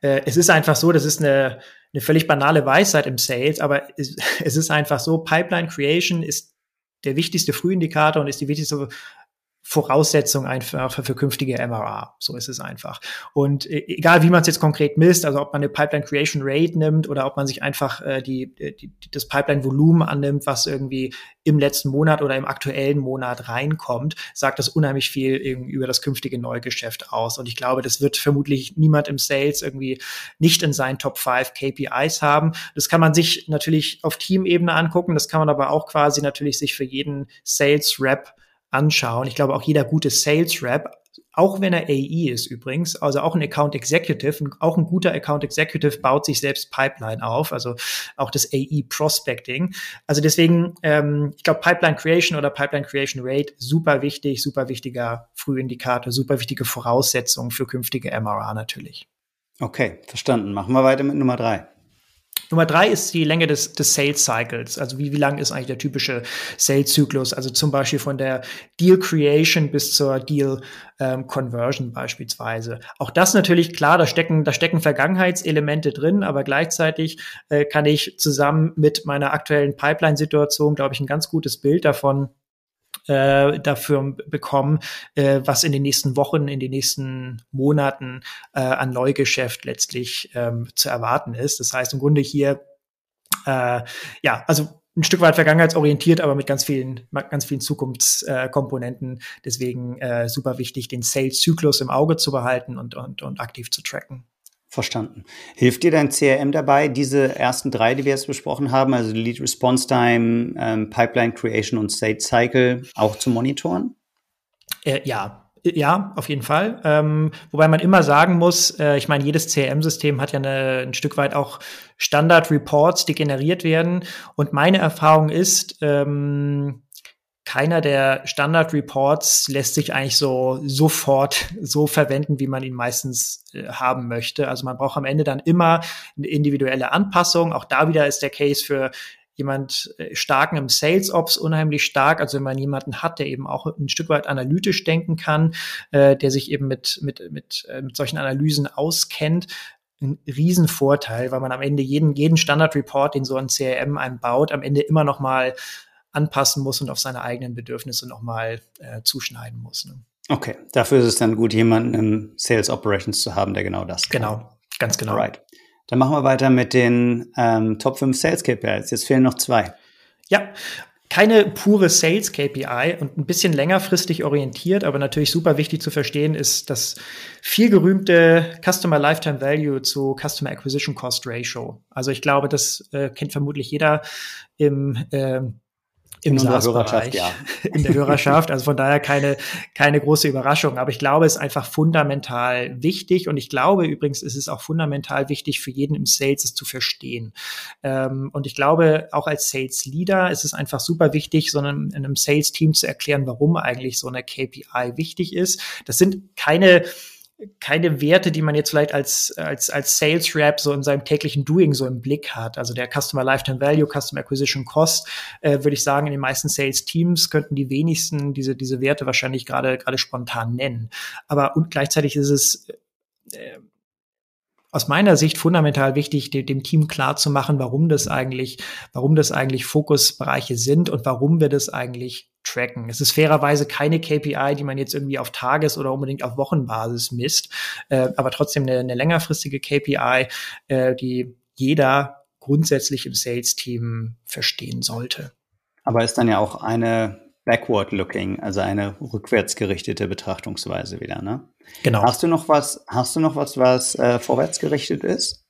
äh, es ist einfach so, das ist eine, eine völlig banale Weisheit im Sales, aber es, es ist einfach so, Pipeline Creation ist der wichtigste Frühindikator und ist die wichtigste Voraussetzung einfach für künftige MRA. So ist es einfach. Und äh, egal, wie man es jetzt konkret misst, also ob man eine Pipeline Creation Rate nimmt oder ob man sich einfach äh, die, die, das Pipeline Volumen annimmt, was irgendwie im letzten Monat oder im aktuellen Monat reinkommt, sagt das unheimlich viel über das künftige Neugeschäft aus. Und ich glaube, das wird vermutlich niemand im Sales irgendwie nicht in seinen Top 5 KPIs haben. Das kann man sich natürlich auf Teamebene angucken. Das kann man aber auch quasi natürlich sich für jeden Sales Rep anschauen. Ich glaube, auch jeder gute Sales Rep, auch wenn er AE ist übrigens, also auch ein Account Executive, auch ein guter Account Executive baut sich selbst Pipeline auf, also auch das AE Prospecting. Also deswegen, ähm, ich glaube, Pipeline Creation oder Pipeline Creation Rate, super wichtig, super wichtiger Frühindikator, super wichtige Voraussetzung für künftige MRA natürlich. Okay, verstanden. Machen wir weiter mit Nummer drei. Nummer drei ist die Länge des, des Sales Cycles. Also wie, wie lang ist eigentlich der typische Sales Zyklus? Also zum Beispiel von der Deal Creation bis zur Deal ähm, Conversion beispielsweise. Auch das natürlich klar, da stecken, da stecken Vergangenheitselemente drin, aber gleichzeitig äh, kann ich zusammen mit meiner aktuellen Pipeline-Situation, glaube ich, ein ganz gutes Bild davon äh, dafür bekommen, äh, was in den nächsten Wochen, in den nächsten Monaten äh, an Neugeschäft letztlich ähm, zu erwarten ist. Das heißt im Grunde hier, äh, ja, also ein Stück weit vergangenheitsorientiert, aber mit ganz vielen, ganz vielen Zukunftskomponenten. Äh, Deswegen äh, super wichtig, den Sales-Zyklus im Auge zu behalten und, und, und aktiv zu tracken. Verstanden. Hilft dir dein CRM dabei, diese ersten drei, die wir jetzt besprochen haben, also Lead Response Time, ähm, Pipeline Creation und State Cycle, auch zu monitoren? Äh, ja, ja, auf jeden Fall. Ähm, wobei man immer sagen muss, äh, ich meine, jedes CRM-System hat ja eine, ein Stück weit auch Standard-Reports, die generiert werden. Und meine Erfahrung ist, ähm, keiner der Standard-Reports lässt sich eigentlich so sofort so verwenden, wie man ihn meistens äh, haben möchte. Also man braucht am Ende dann immer eine individuelle Anpassung. Auch da wieder ist der Case für jemand äh, starken im Sales Ops unheimlich stark. Also wenn man jemanden hat, der eben auch ein Stück weit analytisch denken kann, äh, der sich eben mit, mit, mit, äh, mit solchen Analysen auskennt, ein Riesenvorteil, weil man am Ende jeden, jeden Standard-Report, den so ein CRM einem baut, am Ende immer noch mal anpassen muss und auf seine eigenen Bedürfnisse nochmal äh, zuschneiden muss. Ne? Okay, dafür ist es dann gut, jemanden im Sales Operations zu haben, der genau das kann. Genau, ganz genau. Right. Dann machen wir weiter mit den ähm, Top 5 Sales KPIs. Jetzt fehlen noch zwei. Ja, keine pure Sales KPI und ein bisschen längerfristig orientiert, aber natürlich super wichtig zu verstehen ist das viel gerühmte Customer Lifetime Value zu Customer Acquisition Cost Ratio. Also ich glaube, das äh, kennt vermutlich jeder im äh, im in unserer Hörerschaft, ja. In der Hörerschaft. Also von daher keine, keine große Überraschung. Aber ich glaube, es ist einfach fundamental wichtig. Und ich glaube übrigens, es ist auch fundamental wichtig für jeden im Sales, es zu verstehen. Ähm, und ich glaube, auch als Sales Leader ist es einfach super wichtig, sondern in einem Sales Team zu erklären, warum eigentlich so eine KPI wichtig ist. Das sind keine keine Werte, die man jetzt vielleicht als, als, als Sales Rep so in seinem täglichen Doing so im Blick hat. Also der Customer Lifetime Value, Customer Acquisition Cost, äh, würde ich sagen, in den meisten Sales Teams könnten die wenigsten diese, diese Werte wahrscheinlich gerade, gerade spontan nennen. Aber und gleichzeitig ist es, äh, aus meiner Sicht fundamental wichtig, dem, Team klar zu machen, warum das eigentlich, warum das eigentlich Fokusbereiche sind und warum wir das eigentlich tracken. Es ist fairerweise keine KPI, die man jetzt irgendwie auf Tages- oder unbedingt auf Wochenbasis misst, äh, aber trotzdem eine, eine längerfristige KPI, äh, die jeder grundsätzlich im Sales-Team verstehen sollte. Aber ist dann ja auch eine backward-looking, also eine rückwärtsgerichtete Betrachtungsweise wieder, ne? Genau. Hast du noch was, hast du noch was, was äh, vorwärtsgerichtet ist?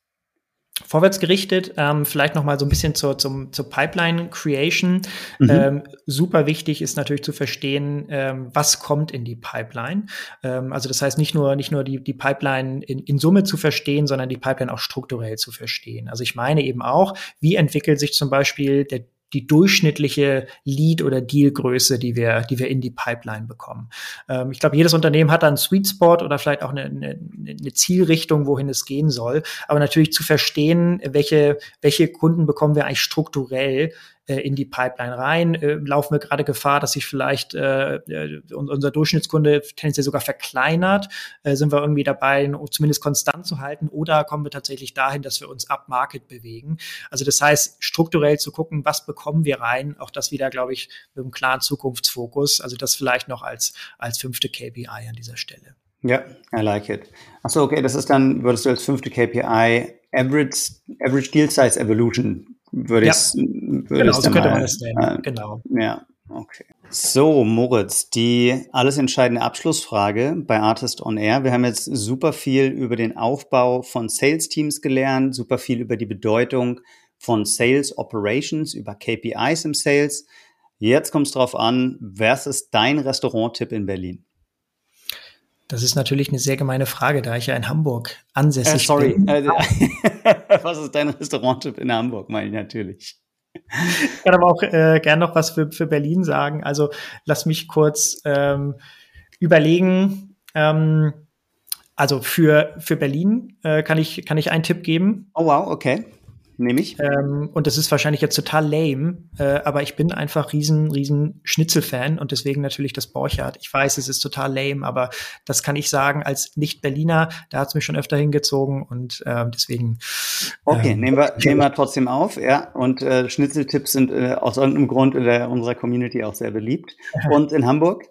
Vorwärts gerichtet, ähm, vielleicht noch mal so ein bisschen zur, zum, zur Pipeline Creation. Mhm. Ähm, super wichtig ist natürlich zu verstehen, ähm, was kommt in die Pipeline. Ähm, also das heißt nicht nur nicht nur die, die Pipeline in, in Summe zu verstehen, sondern die Pipeline auch strukturell zu verstehen. Also ich meine eben auch, wie entwickelt sich zum Beispiel der die durchschnittliche Lead- oder Dealgröße, die wir, die wir in die Pipeline bekommen. Ähm, ich glaube, jedes Unternehmen hat da einen Sweet Spot oder vielleicht auch eine, eine, eine Zielrichtung, wohin es gehen soll. Aber natürlich zu verstehen, welche, welche Kunden bekommen wir eigentlich strukturell äh, in die Pipeline rein? Äh, laufen wir gerade Gefahr, dass sich vielleicht äh, äh unser Durchschnittskunde tendenziell sogar verkleinert? Äh, sind wir irgendwie dabei, zumindest konstant zu halten? Oder kommen wir tatsächlich dahin, dass wir uns up Market bewegen? Also das heißt, strukturell zu gucken, was bekommen wir rein? Auch das wieder, glaube ich, mit einem klaren Zukunftsfokus. Also das vielleicht noch als, als fünfte KPI an dieser Stelle. Ja, I like it. Achso, okay, das ist dann, würdest du als fünfte KPI Average, Average Deal Size Evolution würde ja. ich würde Genau, so könnte man das nennen. Äh, genau. Ja, okay. So, Moritz, die alles entscheidende Abschlussfrage bei Artist on Air. Wir haben jetzt super viel über den Aufbau von Sales Teams gelernt, super viel über die Bedeutung von Sales Operations, über KPIs im Sales. Jetzt kommt es darauf an, was ist dein Restaurant-Tipp in Berlin? Das ist natürlich eine sehr gemeine Frage, da ich ja in Hamburg ansässig äh, sorry. bin. Sorry, was ist dein Restaurant-Tipp in Hamburg, meine ich natürlich. Ich kann aber auch äh, gern noch was für, für Berlin sagen. Also lass mich kurz ähm, überlegen. Ähm, also für, für Berlin äh, kann, ich, kann ich einen Tipp geben. Oh wow, okay. Nehme ich. Ähm, und das ist wahrscheinlich jetzt total lame, äh, aber ich bin einfach riesen, riesen Schnitzel-Fan und deswegen natürlich das Borchardt. Ich weiß, es ist total lame, aber das kann ich sagen als Nicht-Berliner. Da hat es mich schon öfter hingezogen und äh, deswegen. Okay, ähm, nehmen, wir, nehmen wir trotzdem auf, ja. Und äh, Schnitzeltipps sind äh, aus irgendeinem Grund in der, unserer Community auch sehr beliebt. Und in Hamburg?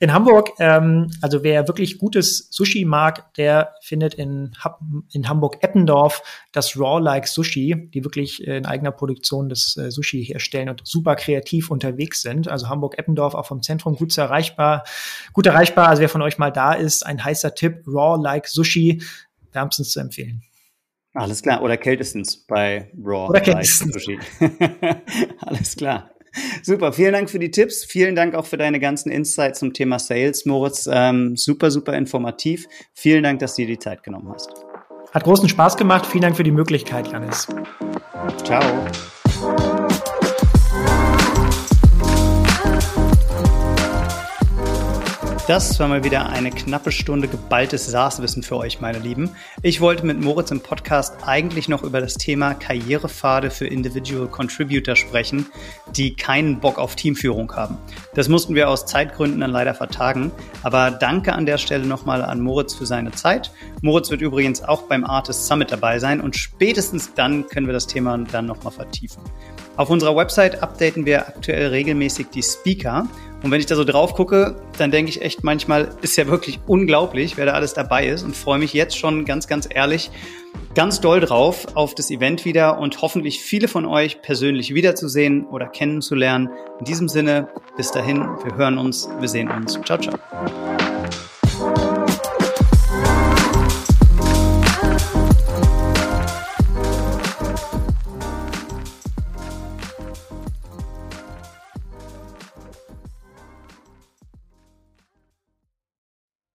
In Hamburg, ähm, also wer wirklich gutes Sushi mag, der findet in, in Hamburg-Eppendorf das Raw-Like Sushi, die wirklich in eigener Produktion das äh, Sushi herstellen und super kreativ unterwegs sind. Also Hamburg-Eppendorf auch vom Zentrum gut erreichbar. Gut erreichbar, also wer von euch mal da ist, ein heißer Tipp, Raw-Like Sushi, wärmstens zu empfehlen. Alles klar, oder kältestens bei Raw Oder kältestens. Sushi. Alles klar. Super, vielen Dank für die Tipps. Vielen Dank auch für deine ganzen Insights zum Thema Sales, Moritz. Ähm, super, super informativ. Vielen Dank, dass du dir die Zeit genommen hast. Hat großen Spaß gemacht. Vielen Dank für die Möglichkeit, Janis. Ciao. Das war mal wieder eine knappe Stunde geballtes SaaS-Wissen für euch, meine Lieben. Ich wollte mit Moritz im Podcast eigentlich noch über das Thema Karrierepfade für Individual Contributor sprechen, die keinen Bock auf Teamführung haben. Das mussten wir aus Zeitgründen dann leider vertagen. Aber danke an der Stelle nochmal an Moritz für seine Zeit. Moritz wird übrigens auch beim Artist Summit dabei sein und spätestens dann können wir das Thema dann nochmal vertiefen. Auf unserer Website updaten wir aktuell regelmäßig die Speaker und wenn ich da so drauf gucke, dann denke ich echt manchmal, ist ja wirklich unglaublich, wer da alles dabei ist und freue mich jetzt schon ganz, ganz ehrlich, ganz doll drauf auf das Event wieder und hoffentlich viele von euch persönlich wiederzusehen oder kennenzulernen. In diesem Sinne, bis dahin, wir hören uns, wir sehen uns. Ciao, ciao.